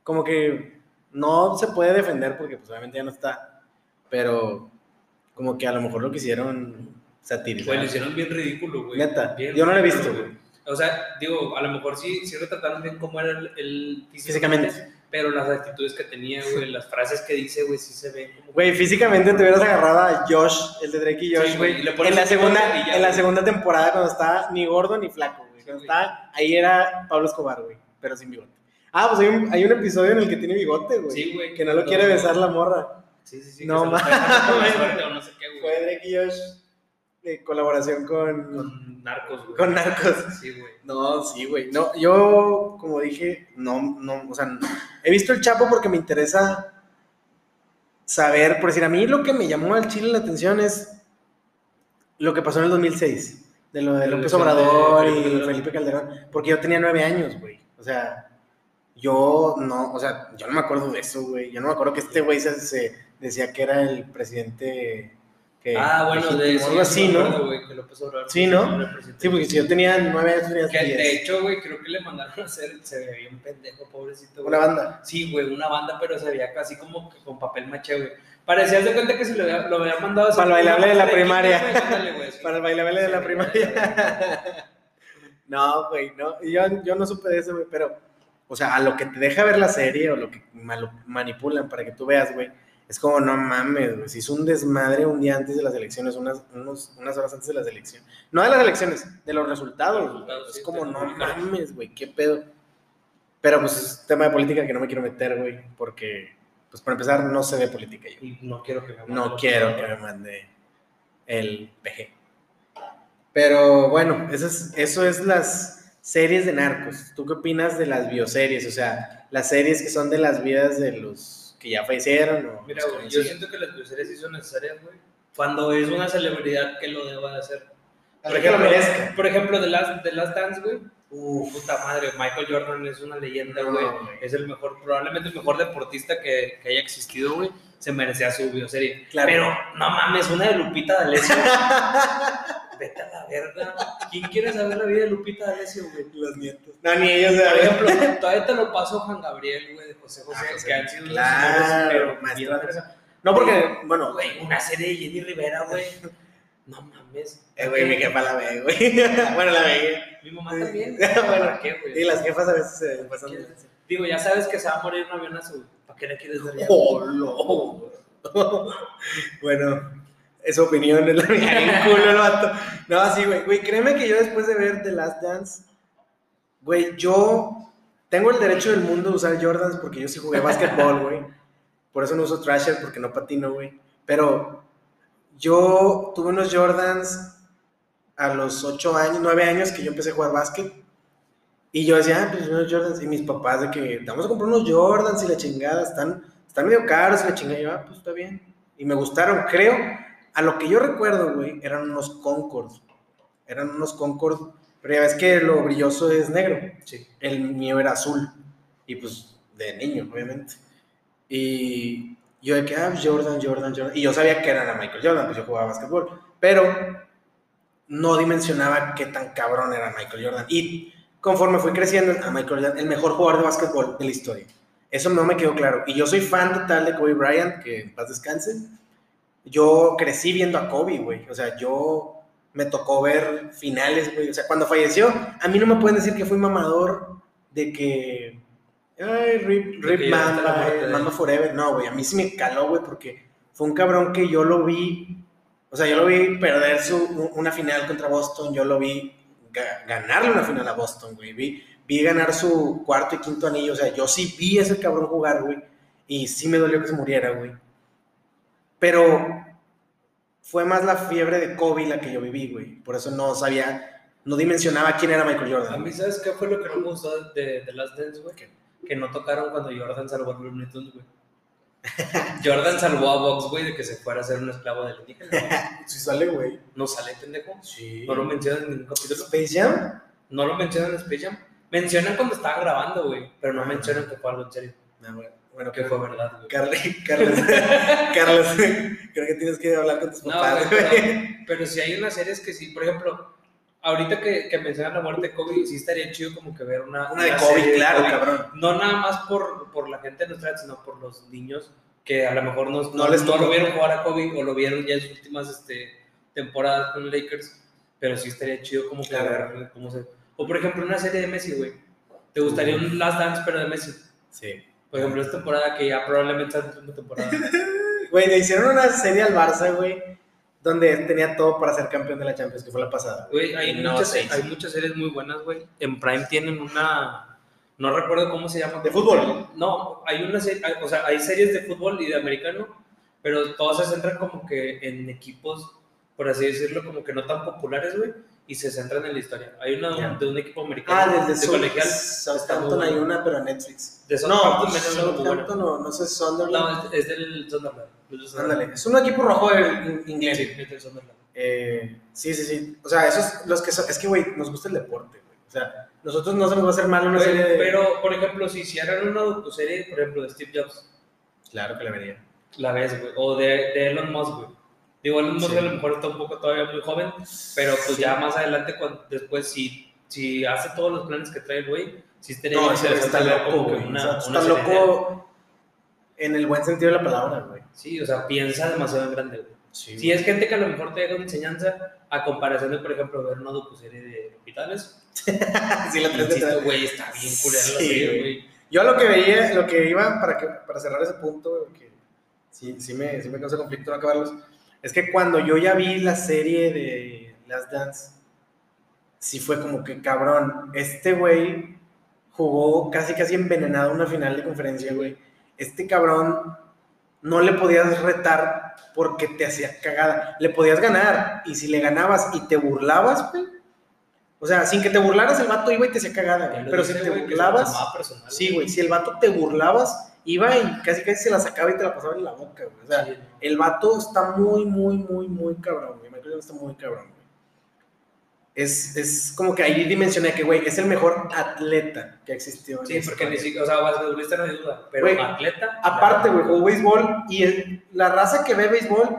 como que no se puede defender porque pues obviamente ya no está, pero como que a lo mejor lo quisieron satirizar. Güey, lo hicieron bien ridículo, güey. Neta, Bien yo no lo he visto, güey. O sea, digo, a lo mejor sí, sí retrataron bien cómo era el, el Físicamente. Pero las actitudes que tenía, güey, las frases que dice, güey, sí se ven. Güey, físicamente te hubieras agarrado a Josh, el de Drake y Josh, güey. en la segunda, ya, en la segunda temporada cuando estaba ni gordo ni flaco, güey. Cuando estaba, ahí era Pablo Escobar, güey, pero sin bigote. Ah, pues hay un, hay un episodio en el que tiene bigote, güey. Sí, güey. Que no lo quiere besar la morra. Sí, sí, sí. No mames. no sé qué, Fue güey. Drake y Josh de colaboración con, Con narcos, güey. con narcos. Sí, güey. No, sí, güey. No, yo, como dije, no, no, o sea, no. he visto el Chapo porque me interesa saber, por decir, a mí lo que me llamó al Chile la atención es lo que pasó en el 2006, de lo de López de Obrador Felipe y. Felipe Calderón, porque yo tenía nueve años, güey. O sea, yo no, o sea, yo no me acuerdo de eso, güey. Yo no me acuerdo que este güey se, se decía que era el presidente que Ah, bueno, de eso algo así, ¿no? acuerdo, güey, que López Obrador Sí, ¿no? Sí, porque si yo tenía nueve años, tenía Que de diez. hecho, güey, creo que le mandaron a hacer, se veía bien pendejo, pobrecito. Una banda. Sí, güey, una banda, pero se veía casi como que con papel maché, güey. Parecía de cuenta que se lo había, lo había mandado a Para el bailable de la primaria. Para el bailable de la primaria. No, güey, no. Yo, yo no supe de eso, güey, pero, o sea, a lo que te deja ver la serie o lo que manipulan para que tú veas, güey, es como, no mames, güey. Se hizo un desmadre un día antes de las elecciones, unas, unos- unas horas antes de las elecciones. No de las elecciones, de los resultados. Resultados, es sí, como, no mames, güey, qué pedo. Pero, pues, es tema de política que no me quiero meter, güey, porque, pues, para empezar, no sé de política yo. Y no quiero que me mande No quiero que me mande el PG. Pero bueno, eso es, eso es las series de narcos. ¿Tú qué opinas de las bioseries? O sea, las series que son de las vidas de los que ya fallecieron. O Mira, güey, no yo siento que las bioseries sí son necesarias, güey. Cuando es una celebridad que lo deba de hacer. Hasta que lo merezca. por ejemplo, The Last, The Last Dance, güey. Uf, Puta madre, Michael Jordan es una leyenda, No, güey. güey. es el mejor, probablemente el mejor deportista que, que haya existido, güey. Se merecía su bioserie. Claro. Pero, no mames, una de Lupita D'Alessio. Vete a la verga. ¿Quién quiere saber la vida de Lupita D'Alessio, güey? los nietos. No, ni ellos Por ejemplo, todavía te lo paso Juan Gabriel, güey, de José José, Ah, José, que han sido claro, señores, pero maestro. bien verga. No, porque, bueno, Güey, una serie de Jenny Rivera, güey. No mames. eh, güey, mi jefa la ve, güey. bueno, la ve. Mi mamá también. Bueno, ¿Para qué, güey? Y las jefas a veces se pasan. Digo, ya sabes que se va a morir un avionazo. ¿Para qué le quieres dar bueno, esa opinión es la mía. culo el vato. No, sí, güey. Güey, créeme que yo después de ver The Last Dance, güey, yo tengo el derecho del mundo de usar Jordans porque yo sí jugué básquetbol, güey. Por eso no uso Trasher porque no patino, güey. Pero yo tuve unos Jordans a los 8 años, 9 años que yo empecé a jugar básquet. Y yo decía, ah, pues unos Jordans. Y mis papás de que, "Te vamos a comprar unos Jordans y la chingada, están, están medio caros y la chingada. Y yo, ah, pues está bien. Y me gustaron, creo. A lo que yo recuerdo, güey, eran unos Concord. Eran unos Concord. Pero ya ves que lo brilloso es negro. Sí. El mío era azul. Y pues de niño, obviamente. Y yo de que, ah, pues, Jordan, Jordan, Jordan. Y yo sabía que eran a Michael Jordan, pues yo jugaba básquetbol. Pero no dimensionaba qué tan cabrón era Michael Jordan. Y conforme fui creciendo, a Michael Jordan, el mejor jugador de básquetbol de la historia. Eso no me quedó claro. Y yo soy fan total de Kobe Bryant, que en paz descanse. Yo crecí viendo a Kobe, güey. O sea, yo me tocó ver finales, güey. O sea, cuando falleció, a mí no me pueden decir que fui mamador de que. Ay, Rip, Rip Mamba, eh, Mamba él. Forever. No, güey, a mí sí me caló, güey, porque fue un cabrón que yo lo vi. O sea, yo lo vi perder su, una final contra Boston, yo lo vi ganarle una final a Boston, güey. Vi, vi ganar su cuarto y quinto anillo. O sea, yo sí vi a ese cabrón jugar, güey. Y sí me dolió que se muriera, güey. Pero fue más la fiebre de Kobe la que yo viví, güey. Por eso no sabía, no dimensionaba quién era Michael Jordan. A mí, ¿sabes qué fue lo que no me gustó de, de Last Dance, güey? Que no tocaron cuando Jordan salvó a Looney Tunes, güey. Jordan salvó a Box, güey, de que se fuera a ser un esclavo del indígena. Si sale, güey. No sale, pendejo. Sí. No lo mencionan en ningún capítulo. Space Jam. No lo mencionan en Space Jam. Mencionan cuando estaba grabando, güey. Pero no mencionan que fue algo en serio. No, güey. Bueno, Que fue verdad, güey. Carlos, Carlos, Carlos, creo que tienes que hablar con tus No, papás, güey, güey. pero, pero sí hay unas series que sí, por ejemplo, ahorita que, que mencionan la muerte de Kobe, sí estaría chido como que ver una, Una de una Kobe, serie de claro, Kobe. cabrón. No nada más por, por la gente de nuestra edad, sino por los niños que a lo mejor no, No no, les no lo vieron jugar a Kobe o lo vieron ya en sus últimas este, temporadas con Lakers, pero sí estaría chido como que Claro. ver cómo se... O por ejemplo una serie de Messi, güey. ¿Te gustaría un Last Dance pero de Messi? Sí. Por ejemplo, esta temporada que ya probablemente sea la última temporada. Güey, le hicieron una serie al Barça, güey, donde tenía todo para ser campeón de la Champions, que fue la pasada. Güey, hay, No, muchas, seis. hay muchas series muy buenas, güey. En Prime tienen una. No recuerdo cómo se llama. ¿De fútbol? No, hay una serie. hay- O sea, hay series de fútbol y de americano, pero todas se centran como que en equipos, por así decirlo, como que no tan populares, güey. Y se centran en la historia. Hay una de un equipo americano. Ah, desde de Sout- colegial. Southampton hay una, pero en Netflix. De No, Southampton. Southampton no, no sé, Sunderland. No, es, es del Sunderland. Es del Sunderland. Ándale, es un equipo rojo en inglés. Sí, Sunderland. Eh, sí, sí, sí. O sea, esos los que son, es que, güey, nos gusta el deporte, güey. O sea, nosotros no se nos va a hacer mal una Güey, serie de... Pero, por ejemplo, si hicieran una docuserie, por ejemplo, de Steve Jobs, Claro que la vería. La ves, güey. O de, de Elon Musk, güey. Digo, Elon Musk Sí. a lo mejor está un poco todavía muy joven, pero pues ya más adelante, cuando, después, si, si hace todos los planes que trae el güey, sí estaría No, güey está loco, como que una- una está loco en el buen sentido de la palabra, güey. Sí, o sea, piensa demasiado en grande, güey. Sí. Si es gente que a lo mejor te deja una enseñanza, a comparación de, por ejemplo, ver una docuserie de hospitales, sí, la insisto, güey, está bien culera la Sí, serie, güey. Yo a lo que veía, lo que iba para, que, para cerrar ese punto, que sí, sí, me, sí me causa conflicto no acabarlos, es que cuando yo ya vi la serie de Last Dance, sí fue como que cabrón, este güey jugó casi casi envenenado una final de conferencia, güey. Este cabrón no le podías retar porque te hacía cagada. Le podías ganar y si le ganabas y te burlabas, güey. O sea, sin que te burlaras, el vato iba y te hacía cagada, güey. Pero dice, si te güey, burlabas, personal, Sí, güey, si el vato te burlabas, iba y casi casi se la sacaba y te la pasaba en la boca, güey. O sea, Sí. el vato está muy, muy, muy, muy cabrón, güey. Michael Jordan está muy cabrón. Es, es como que ahí dimensioné que, güey, es el mejor atleta que existió. en Sí, porque ni siquiera, o sea, basquetbolista no hay duda, pero Güey, atleta. Aparte, güey, jugó béisbol y el- la raza que ve béisbol,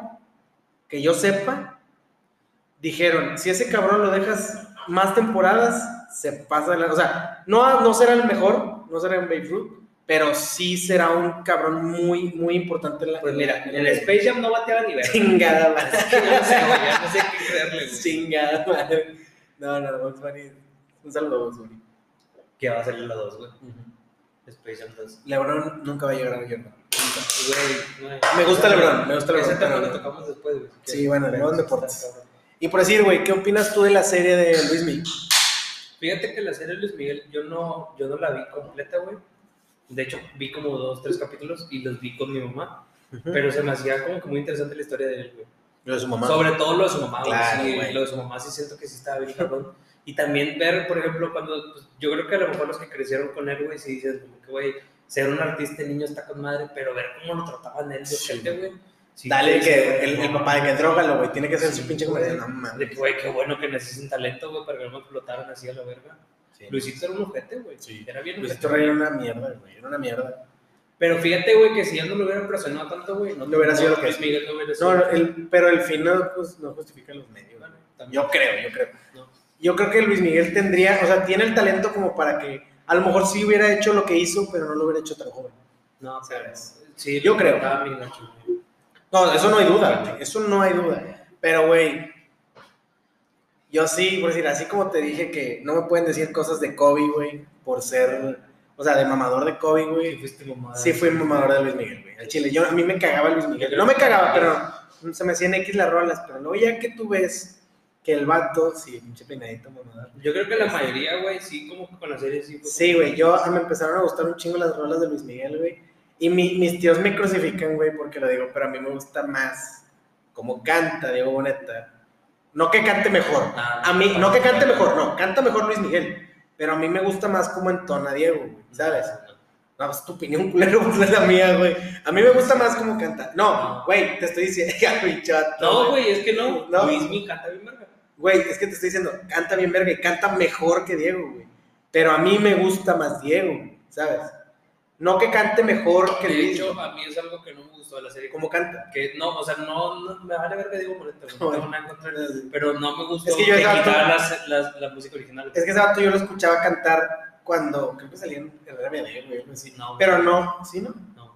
que yo sepa, dijeron, si ese cabrón lo dejas más temporadas, se pasa de la... O sea, no, no será el mejor, no será en Babe Ruth, pero sí será un cabrón muy, muy importante en la... Pues mira, en el Space Jam no bateaba ni ver. Chingada madre. no sé, güey, ya no sé qué creerle, güey. Chingada madre. No, no, Bugs Bunny. Un saludo, Bugs Bunny. Que va a salir la 2, güey. Space Jam 2. LeBron nunca va a llegar a Jordan. Güey. Me gusta LeBron, me gusta LeBron, Ese tema lo tocamos después, güey. Sí, bueno, está deportes. Y por decir, güey, ¿qué opinas tú de la serie de Luis Miguel? Fíjate que la serie de Luis Miguel, yo no, yo no la vi completa, güey. De hecho, vi como dos, tres capítulos y los vi con mi mamá. Pero se me hacía como que muy interesante la historia de él, güey. Lo de su mamá. Sobre todo lo de su mamá, güey. Claro, sí, güey. lo de su mamá sí siento que sí estaba bien cabrón. Y también ver, por ejemplo, cuando pues, yo creo que a lo mejor los que crecieron con él, güey, sí dices como que, güey, ser un artista niño está con madre, pero ver cómo lo trataban él de Sí. gente, güey. sí, Dale güey, que el, papá de que drogalo, güey. Tiene que ser su pinche güey. comedia. No mames. güey, qué bueno que necesiten talento, güey, para que no me explotaran así a la verga. Luisito era un ojete, güey. Sí. Era bien Luisito era una mierda, güey. Era una mierda. Pero fíjate, güey, que si él no lo hubiera presionado tanto, güey, no No hubiera sido lo que es. Miguel no hubiera sido. No, el, pero el fin no, pues, no justifica los medios. Bueno. Yo creo, yo creo. No. Yo creo que Luis Miguel tendría, o sea, tiene el talento como para que a lo mejor sí hubiera hecho lo que hizo, pero no lo hubiera hecho tan joven. No, ¿Sabes? pero- Sí, Yo creo. No, eso no hay duda, güey. Eso no hay duda. Pero, güey, Yo sí, por decir, así como te dije que no me pueden decir cosas de Kobe, güey, por ser, o sea, de mamador de Kobe, Sí, güey. fuiste mamada. Sí, fui mamador de Luis Miguel, güey. Al chile, yo, a mí me cagaba Luis Miguel. No me cagaba, pero se me hacían X las rolas. Pero luego ya que tú ves que el vato, sí, pinche peinadito mamador. Yo creo que la mayoría, güey, sí, como que con la serie sí. fue Sí, güey, yo a- me empezaron a gustar un chingo las rolas de Luis Miguel, güey. Y mi- mis tíos me crucifican, güey, porque lo digo, pero a mí me gusta más como canta Diego Boneta. No que cante mejor. Ah, A mí, no que cante mejor, no, canta mejor Luis Miguel. Pero a mí me gusta más como entona Diego, güey, ¿sabes? No, pues tu opinión, culero, pues es la mía, güey. A mí me gusta más como canta. No, güey, te estoy diciendo, chato, No, güey, es que no. No. Luis mi canta bien verga. Güey, es que te estoy diciendo, canta bien verga y canta mejor que Diego, güey. Pero a mí me gusta más Diego, ¿sabes? No que cante mejor que De Luis. hecho, a mí es algo que no me gustó de la serie. ¿Cómo canta? Que no, o sea, no, no me vale ver que digo Moreta, güey, no tengo nada contra de él, pero no me gustó Es que yo que las- las- la música original. Es que ese vato yo lo escuchaba cantar cuando, creo que salía en RBD, güey, algo así. No, Pero no, ¿sí, no? no.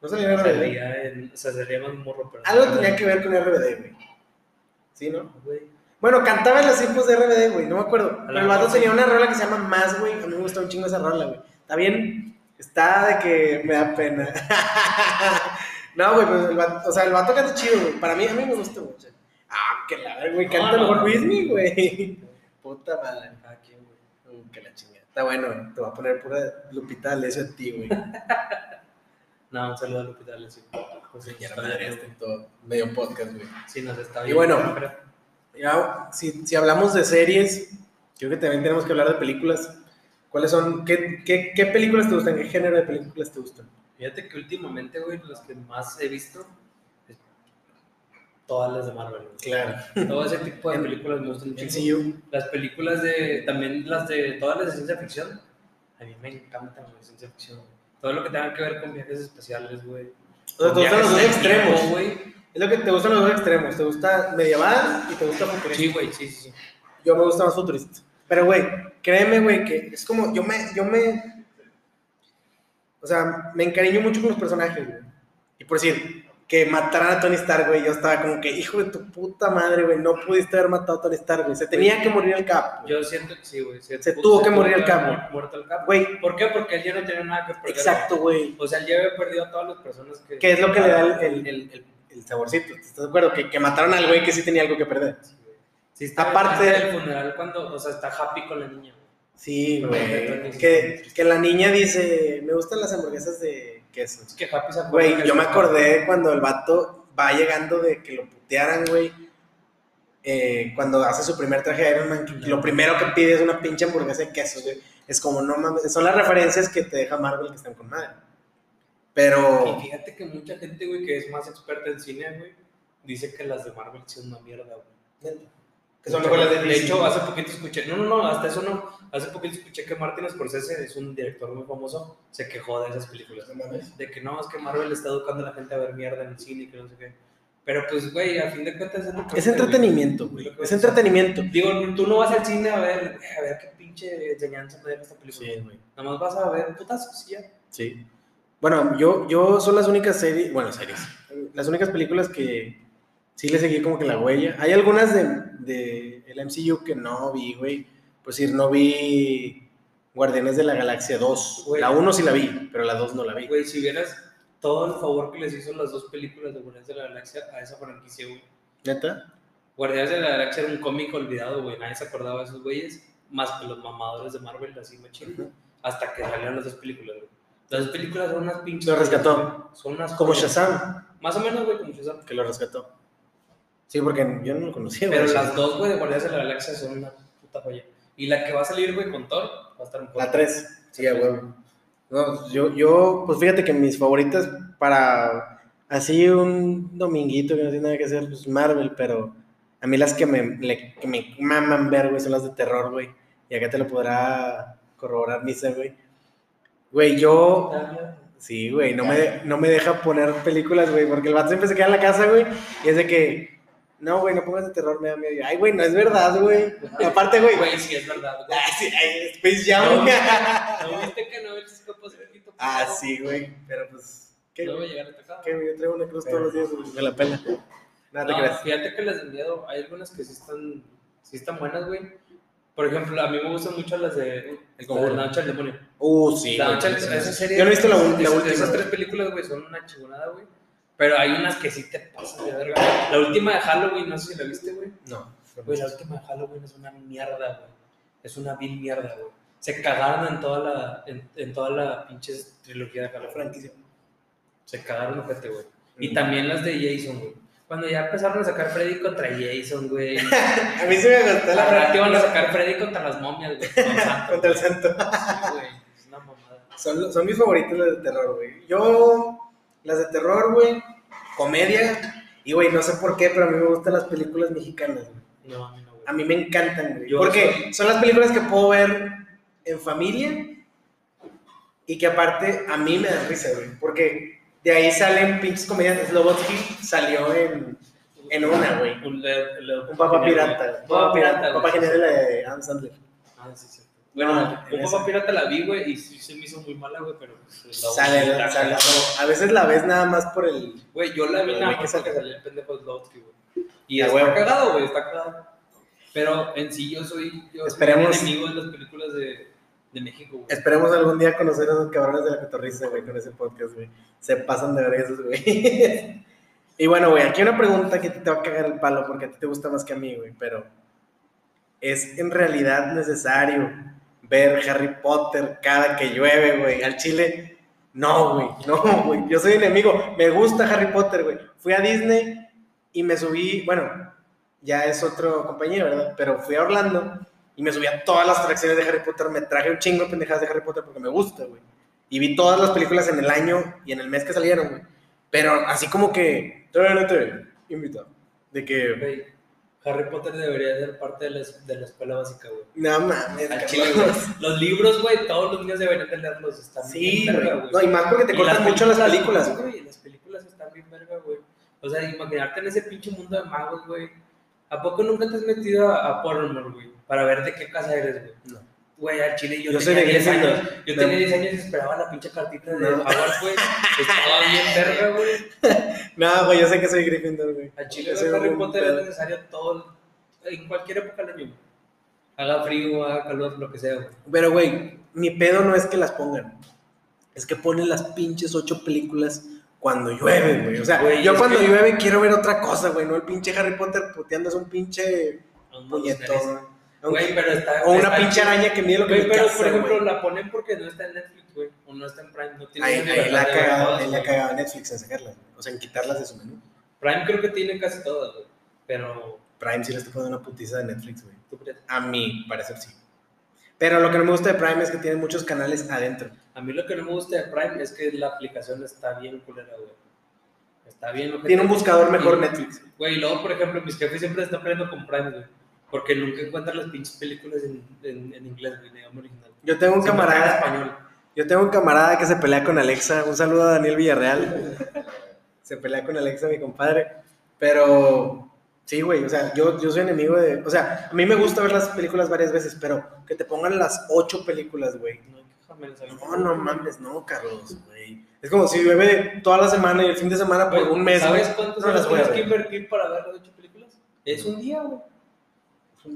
No salía en RBD. O sea, salía más morro, pero. Algo tenía que ver con RBD, güey. ¿Sí, no? Güey. Bueno, cantaba en los tiempos de RBD, güey, no me acuerdo. Pero el vato tenía una rola que se llama Más, güey. A mí me gusta un chingo esa rola, güey. Está bien, está de que me da pena. no, güey, pues el vato, o sea, el vato canta chido, güey. Para mí, a mí me gusta mucho. Ah, que la verga, güey, canta no, mejor no. Luismi, güey. Puta madre. Cada quien, güey. Uh, que la chingada. Está bueno, güey. Te voy a poner pura Lupita D'Alessio a ti, güey. No, un saludo al hospital, sí. Pues ya la madre este todo, medio podcast, güey. Sí, nos está Y bien. bueno. pero- Ya, si, si hablamos de series, creo que también tenemos que hablar de películas. ¿Cuáles son? ¿Qué, qué, qué películas te gustan? ¿Qué género de películas te gustan? Fíjate que últimamente, güey, los que más he visto, todas las de Marvel. güey. Claro. Todo ese tipo de películas me gustan. MCU. Las películas de, también las de, todas las de ciencia ficción, a mí me encantan, güey, ciencia ficción. güey. Todo lo que tenga que ver con viajes espaciales, güey. O sea, te gustan los dos el tiempo, extremos. güey. Es lo que te gustan los dos extremos. Te gusta medieval y te gusta futurista. Sí, güey, sí, sí, sí. Yo me gusta más futurista. Pero, güey, créeme, güey, que es como, yo me, yo me, o sea, me encariño mucho con los personajes, güey. Y por decir, que mataran a Tony Stark, güey, yo estaba como que, hijo de tu puta madre, güey, no pudiste haber matado a Tony Stark, güey. Se tenía que morir el cap. güey. Yo siento que sí, güey. Se tuvo que morir el Cabo. mu- Muerto el capo. Güey, ¿Por qué? Porque él ya no tenía nada que perder. exacto, güey. O sea, él ya había perdido a todas las personas que. Que es lo que le da el, el, el, el- el saborcito. ¿Estás de acuerdo? Que, que mataron al güey que sí tenía algo que perder. Sí, está Aparte- aparte del funeral cuando, o sea, está happy con la niña. Sí, güey. Sí. Que, que la niña dice, me gustan las hamburguesas de queso. Es que happy se Güey, yo me acordé cuando el vato va llegando de que lo putearan, güey. eh, cuando hace su primer traje de Iron Man, que lo primero que pide es una pinche hamburguesa de queso, güey. Es como, no mames, son las referencias que te deja Marvel que están con madre. Pero, Y fíjate que mucha gente, güey, que es más experta en cine, güey, dice que las de Marvel son una mierda, güey. Que son mejor las de hecho, hace poquito escuché, no, no, no, hasta eso no, hace poquito escuché que Martin Scorsese es un director muy famoso, se quejó de esas películas. De que no, es que Marvel está educando a la gente a ver mierda en el cine y que no sé qué. Pero pues, güey, a fin de cuentas es lo que Es entretenimiento, güey. Es entretenimiento. Digo, tú no vas al cine a ver, a ver qué pinche enseñanza me deja esta película. Sí, güey. Nada más vas a ver putazos y ya. Sí. Bueno, yo, yo son las únicas series, bueno, series, las únicas películas que sí le seguí como que la huella. Hay algunas de, de el MCU que no vi, güey. Por decir, no vi Guardianes de la Galaxia 2. Güey. La 1 sí la vi, pero la 2 no la vi. Güey, si vieras todo el favor que les hizo las dos películas de Guardianes de la Galaxia a esa franquicia, güey. ¿Neta? Guardianes de la Galaxia era un cómic olvidado, güey. Nadie se acordaba de esos güeyes, más que los mamadores de Marvel, así machín. Ujú. Hasta que salieron las dos películas, güey. Las dos películas son unas pinches. Lo rescató. güey. Son unas. Como joyas. Shazam, Más o menos, güey, como Shazam. que lo rescató. Sí, porque yo no lo conocía, güey. Pero las dos, güey, de Guardianes de la Galaxia son una puta joya. Y la que va a salir, güey, con Thor, va a estar un poco. La 3, sí, a huevo. No, yo, yo, pues fíjate que mis favoritas para así un dominguito que no tiene nada que hacer, pues Marvel, pero a mí las que me, le- que me maman ver, güey, son las de terror, güey. Y acá te lo podrá corroborar Misa, güey. Güey, yo, sí, güey, no me, no me deja poner películas, güey, porque el vato siempre se queda en la casa, güey, y es de que, no, güey, no pongas de terror, me da miedo. Ay, güey, no es verdad, güey. Aparte, güey, Güey, sí, es verdad, güey. Ah, sí, ay, Space Jam. ¿No viste que no es capaz de poquito? ah, sí, güey. Pero pues, ¿qué, No voy a llegar a tocar. ¿Qué, güey? Yo traigo una cruz todos los días, güey. Me la pela. Nada te No, creas. fíjate que las de miedo, hay algunas que sí están Sí están buenas, güey. Por ejemplo, a mí me gustan mucho las de El Conjuro. La Noche del Demonio. Uh, sí. La Noche del- serie. Yo no he visto la, la esas- última. Esas tres películas, güey, son una chingonada, güey. Pero hay unas que sí te pasan de verga. La última de Halloween, no sé si la viste, güey. No. Güey, la última de Halloween es una mierda, güey. Es una vil mierda, güey. Se cagaron en toda la, en, en toda la pinche trilogía de Halloween. franquicia. Se cagaron, ojete, güey. Y Mm. también las de Jason, güey. Cuando ya empezaron a sacar Freddy contra Jason, güey. A mí se me gustó La verdad que iban a sacar Freddy contra las momias, güey. Santo, contra el santo. Sí, güey. Es una mamada. Son, son mis favoritos de terror, güey. Yo, las de terror, güey, comedia. Y, güey, no sé por qué, pero a mí me gustan las películas mexicanas, güey. No, a mí no, güey. A mí me encantan, güey. Yo Porque soy- son las películas que puedo ver en familia y que aparte a mí me dan risa, güey. Porque de ahí salen pinches comediantes. Slobotsky salió en, en una, güey. Un, le- le- Un papá pirata. papá pirata. Papá genial de Adam Sandler. Ah, sí, sí. Bueno, No, un esa. pirata la vi, güey, y sí se me hizo muy mala, güey, pero. pues, la Sale, la- sale. A veces la ves nada más por el. Güey, yo la vi nada más porque salía el pendejo de Slotsky, güey. Y A está cagado, güey, está cagado. Pero en sí yo soy, yo Esperemos- soy enemigo de las películas de, de México, güey. Esperemos algún día conocer a esos cabrones de la cotorriza, güey, con ese podcast, güey. Se pasan de verga esos, güey. y bueno, güey, aquí una pregunta que te va a cagar el palo porque a ti te gusta más que a mí, güey, pero ¿es en realidad necesario ver Harry Potter cada que llueve, güey? Al chile, no, güey, no, güey. Yo soy enemigo. Me gusta Harry Potter, güey. Fui a Disney y me subí, bueno, ya es otro compañero, ¿verdad? Pero fui a Orlando y me subí a todas las atracciones de Harry Potter. Me traje un chingo de pendejadas de Harry Potter porque me gusta, güey. Y vi todas las películas en el año y en el mes que salieron, güey. Pero así como que, invito. De que, Harry Potter debería ser parte de la, de la escuela básica, güey. no mames, Al Carlos. chile, güey. Los libros, güey, todos los niños deberían de leerlos. Están Sí, bien verga, güey. No, y más porque te cortan mucho las películas, güey. güey. Las películas están bien verga, güey. O sea, imaginarte en ese pinche mundo de magos, güey. ¿A poco nunca te has metido a, a güey? Para ver de qué casa eres, güey. No. Güey, al chile yo, Yo soy tenía de 10 Gryffindor. años. Yo tenía 10 años y esperaba la pinche cartita de No. Güey. Estaba bien verga, güey. No, güey, yo sé que soy Gryffindor, güey. Al chile, Harry Potter es necesario todo, en cualquier época del año. Haga frío, haga calor, lo que sea, güey. Pero, güey, mi pedo no es que las pongan. Es que ponen las pinches ocho películas cuando llueve, güey. O sea, Güey, yo cuando que- llueve quiero ver otra cosa, güey. No el pinche Harry Potter puteando es un pinche puñetón. Güey, pero está. O una pinche araña que mide lo que Güey, pero por ejemplo, la ponen porque no está en Netflix, güey. O no está en Prime. No tiene Ahí, ahí la güey. cagaba Netflix en sacarlas. O sea, en quitarlas de su menú. Prime creo que tiene casi todas, güey. Pero. Prime sí le está poniendo una putiza de Netflix, güey. ¿tú crees? A mi parecer sí. Pero lo que no me gusta de Prime es que tiene muchos canales adentro. A mí lo que no me gusta de Prime es que la aplicación está bien culera, güey. Está bien. ojete. Tiene un buscador mejor Y- Netflix. Güey, y luego, por ejemplo, mis jefes siempre están peleando con Prime, güey. Porque nunca encuentran las pinches películas en, en, en inglés, güey, en idioma original. Yo tengo un Siempre camarada. en español. Yo tengo un camarada que se pelea con Alexa. Un saludo a Daniel Villarreal. se pelea con Alexa, mi compadre. Pero sí, güey. O sea, yo, yo soy enemigo de. O sea, a mí me gusta ver las películas varias veces, pero que te pongan las ocho películas, güey. No. No, mames, no, Carlos, güey. Es como si llueve toda la semana y el fin de semana por Güey, un mes. ¿Sabes güey, cuántos no a tienes que ver. invertir para ver las ocho películas? Es un día, güey.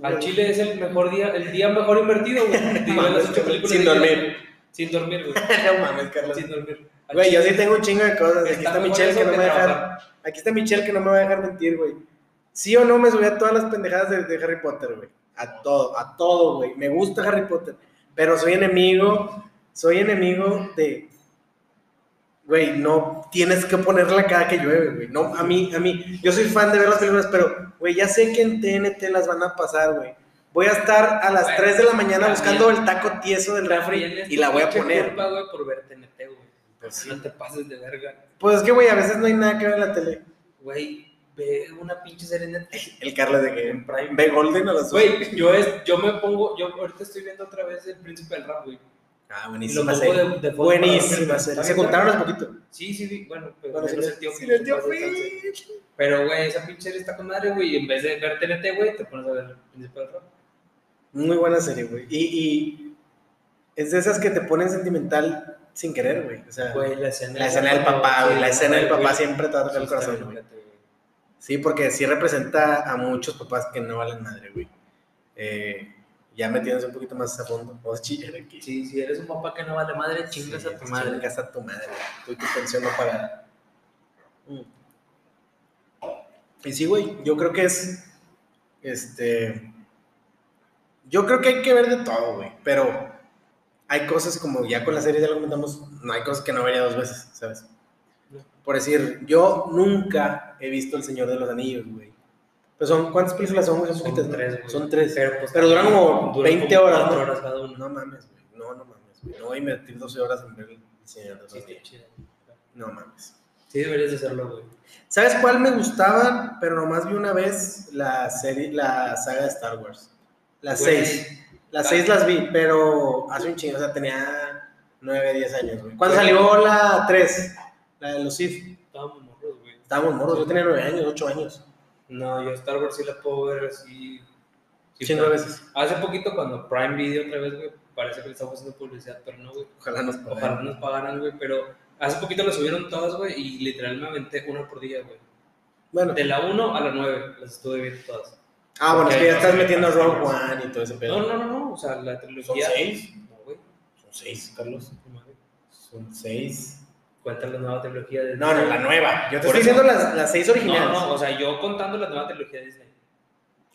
Al Chile es el mejor día, el día mejor invertido, güey. Y ver las ocho películas Sin dormir. Sin dormir, güey. no mames, Carlos. Sin dormir. Al Güey, yo sí tengo un chingo de cosas. Aquí está Michelle que no me va a dejar. Aquí está Michelle que no me va a dejar mentir, güey. Sí o no me subí a todas las pendejadas de, de Harry Potter, güey. A todo, a todo, güey. Me gusta Harry Potter. Pero soy enemigo, soy enemigo de. Güey, no tienes que ponerla cada que llueve, güey. No, a mí, a mí, yo soy fan de ver las películas, pero, güey, ya sé que en TNT las van a pasar, güey. Voy a estar a las Güey, 3 de la mañana buscando el taco tieso del refri y la voy a poner. culpa, güey, por ver TNT, güey. Pues sí. No te pases de verga. Pues es que, güey, a veces no hay nada que ver en la tele. Güey, ve una pinche serie en Netflix. El Carlos de que En Prime. ve Golden a las. Güey, yo, es, yo me pongo, yo ahorita estoy viendo otra vez El Príncipe del Rap, güey. Ah, buenísima lo serie. de- de fondo buenísima serie. Se hace verga. poquito. Sí, sí, sí, bueno, pero Bueno, menos el tío el. Phil. Pero, güey, esa pinche serie está con madre, güey, y en vez de ver TNT, güey, te pones a ver El Príncipe del Rap. Muy buena serie, güey. Y, y es de esas que te ponen sentimental sin querer, güey. O sea, Güey, la escena, la escena del papá, güey. La escena del papá siempre te va a tocar sí el corazón, güey. Sí, porque sí representa a muchos papás que no valen madre, güey. Eh, ya metiéndose un poquito más a fondo. Vamos a chillar aquí. Sí, si eres un papá que no vale madre, chingas Sí, a tu madre. Chingas a tu madre. Tú y tu pensión no pagada. Mm. Y sí, güey, yo creo que es. Este. Yo creo que hay que ver de todo, güey. Pero hay cosas como ya con la serie ya lo comentamos, no hay cosas que no vería dos veces, ¿sabes? Por decir, yo nunca he visto El Señor de los Anillos, güey. Pues son, ¿cuántas películas son? Son tres, güey. Son tres. Pero, pues, Pero duran como duran 20 como horas, ¿no? horas cada uno. No mames, güey. No, no mames, güey. No voy a invertir 12 horas en ver El Señor de los Sí, chido. No mames. Sí, deberías de hacerlo, güey. ¿Sabes cuál me gustaba? Pero nomás vi una vez la serie, la saga de Star Wars. Las Güey. seis. Las seis las vi, pero hace un chingo, o sea, tenía 9, 10 años, güey. Cuando Güey. salió la 3, la de los Sith, Estábamos morros, güey. estábamos morros, yo tenía 9 años, 8 años. No, yo Star Wars sí la puedo ver así. pero- veces. Hace poquito cuando Prime Video otra vez, güey, parece que le estamos haciendo publicidad, pero no, güey. Ojalá nos Ojalá pagaran. nos pagaran, güey, pero hace poquito lo subieron todas, güey, y literal me aventé una por día, güey. Bueno, De la 1 a la 9 las estuve viendo todas. ah, bueno, es que ya estás metiendo Rogue One y todo ese pedo. No, no, no, no, o sea, la ¿Son trilogía. 6? No, güey. Son 6, Carlos. Son 6. Cuenta la nueva trilogía de No, no, la nueva. Yo te Por estoy eso- diciendo las, las 6 No, originales. no, o sea, yo contando la nueva trilogía de Disney.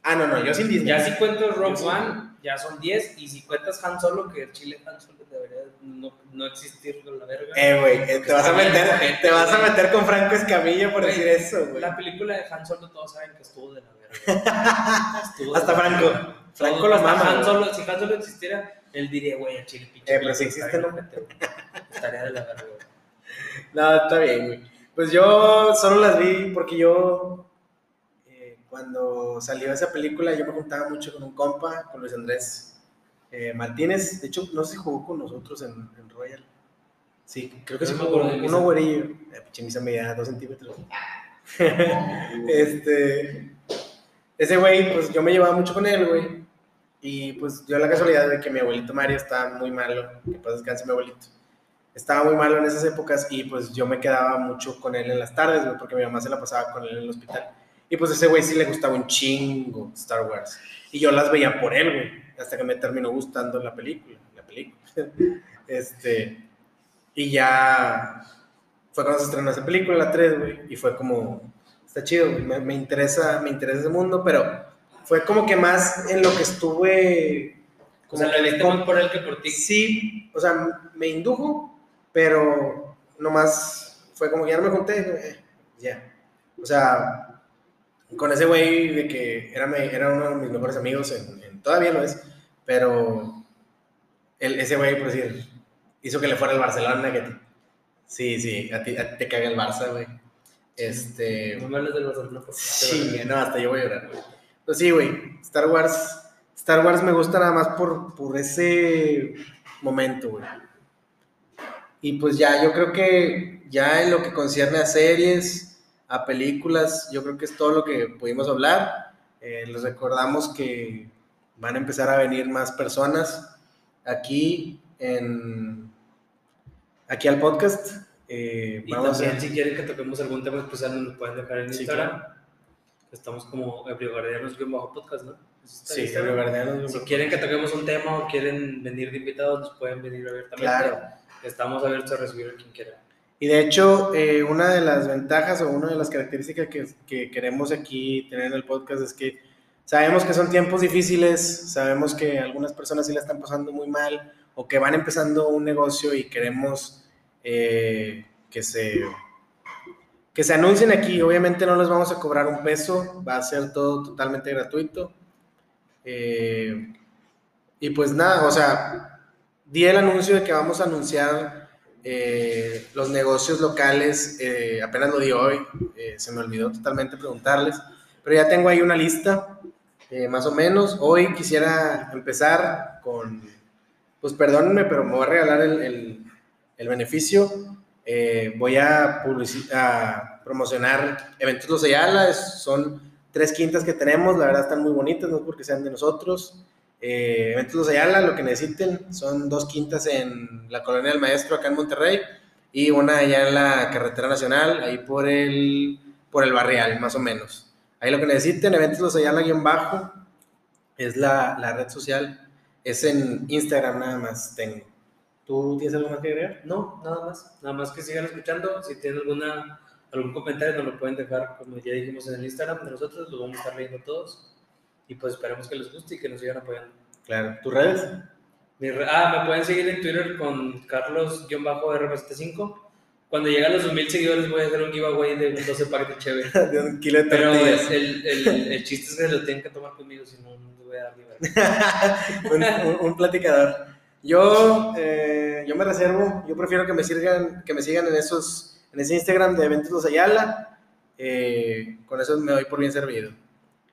Ah, no, no, yo sin Disney. Ya si cuento Yo Rogue sí. One, ya son 10, y si cuentas Han Solo, que el chile Han Solo debería no, no existir con la verga. Eh, güey, eh, te vas a meter, te vas a meter con Franco Escamilla por Güey, decir eso, güey. La película de Han Solo todos saben que estuvo de la verga. Estuvo de Hasta la Franco. verga. Franco Todo- lo hasta mama, Han güey. Solo, si Han Solo existiera, él diría, güey, el chile pinche. Eh, pero si película existe, está ¿no? bien ojete, güey. Estaría de la verga, güey. No, está bien, güey. Pues yo solo las vi porque yo, eh, cuando salió esa película, yo me juntaba mucho con un compa, con Luis Andrés eh, Martínez. De hecho, no sé si jugó con nosotros en, en Royal. Sí, creo que sí jugó. de Uno güerillo. Eh, pinche misa medía dos centímetros. este. Ese güey, pues yo me llevaba mucho con él, güey. Y pues dio la casualidad de que mi abuelito Mario estaba muy malo. Que pasa descanse mi abuelito. Estaba muy malo en esas épocas y pues yo me quedaba mucho con él en las tardes, güey, porque mi mamá se la pasaba con él en el hospital. Y pues ese güey sí le gustaba un chingo Star Wars. Y yo las veía por él, güey, hasta que me terminó gustando la película. La película. este. Y ya fue cuando se estrenó esa película, la 3, güey, y fue como, está chido, güey, me, me interesa, me interesa ese mundo, pero fue como que más en lo que estuve... O sea, como que viste por él que por ti. Sí, o sea, me indujo, pero nomás fue como que ya no me junté, eh, ya. O sea, con ese güey de que era, era uno de mis mejores amigos, en, en- todavía lo es, pero el, ese güey, por decir, hizo que le fuera al Barcelona, que te- sí, sí, a ti, a ti te caga el Barça, güey. Este... No me hables del Barcelona Sí, no, hasta yo voy a llorar, güey. Pues sí, güey, Star Wars, Star Wars me gusta nada más por, por ese momento, güey. Y pues ya, yo creo que ya en lo que concierne a series, a películas, yo creo que es todo lo que pudimos hablar. Eh, les recordamos que van a empezar a venir más personas aquí en aquí al podcast. Eh, Y vamos a- también, si quieren que toquemos algún tema especial, nos lo pueden dejar en Sí, Instagram. Estamos como Ebriogardianos bajo podcast, ¿no? Sí, Instagram. Gabriel Gardianos, Si quieren que toquemos un tema o quieren venir de invitados, nos pueden venir abiertamente. Claro. Estamos abiertos a recibir a quien quiera. Y de hecho, eh, una de las ventajas o una de las características que, que queremos aquí tener en el podcast es que sabemos que son tiempos difíciles, sabemos que algunas personas sí la están pasando muy mal o que van empezando un negocio y queremos eh, que, se, que se anuncien aquí. Obviamente no les vamos a cobrar un peso, va a ser todo totalmente gratuito. Eh, y pues nada, o sea, di el anuncio de que vamos a anunciar eh, los negocios locales, eh, apenas lo di hoy, eh, se me olvidó totalmente preguntarles, pero ya tengo ahí una lista, eh, más o menos. Hoy quisiera empezar con, pues perdónenme, pero me voy a regalar el, el- el beneficio. Eh, voy a, a promocionar Eventos Los Ayala, son tres quintas que tenemos, la verdad están muy bonitas, no es porque sean de nosotros. Eh, Eventos Los Ayala, lo que necesiten, son dos quintas en la Colonia del Maestro, acá en Monterrey, y una allá en la Carretera Nacional, ahí por el, por el Barrial, más o menos. Ahí lo que necesiten, Eventos Los Ayala guion bajo, Es la, la red social. Es en Instagram nada más tengo. ¿Tú tienes algo más que agregar? No, nada más. Nada más que sigan escuchando. Si tienen alguna, algún comentario, nos lo pueden dejar, como ya dijimos en el Instagram de nosotros. Lo vamos a estar leyendo todos. Y pues esperemos que les guste y que nos sigan apoyando. Claro. ¿Tus redes? Mi re- ah, me pueden seguir en Twitter con Carlos-RB75. Cuando llegue a los 2000 seguidores voy a hacer un giveaway de un 12 pack de chévere. De un kilo de Pero el, el, el, el chiste es que lo tienen que tomar conmigo, si no, no les voy a dar libertad. un, un- un platicador. Yo, eh, yo me reservo, yo prefiero que me sigan, que me sigan en esos, en ese Instagram de Eventos Los Ayala. Eh, con eso me doy por bien servido.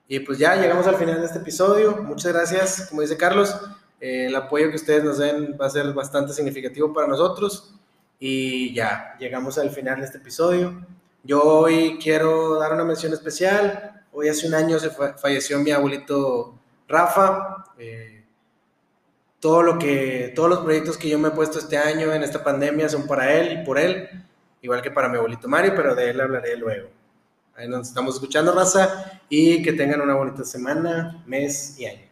Y pues ya llegamos al final de este episodio. Muchas gracias, como dice Carlos. eh, el apoyo que ustedes nos den va a ser bastante significativo para nosotros. Y ya, llegamos al final de este episodio. Yo hoy quiero dar una mención especial. Hoy hace un año se fa- falleció mi abuelito Rafa. Eh, todo lo que, todos los proyectos que yo me he puesto este año en esta pandemia son para él y por él, igual que para mi abuelito Mario, pero de él hablaré luego. Ahí nos estamos escuchando, raza, y que tengan una bonita semana, mes y año.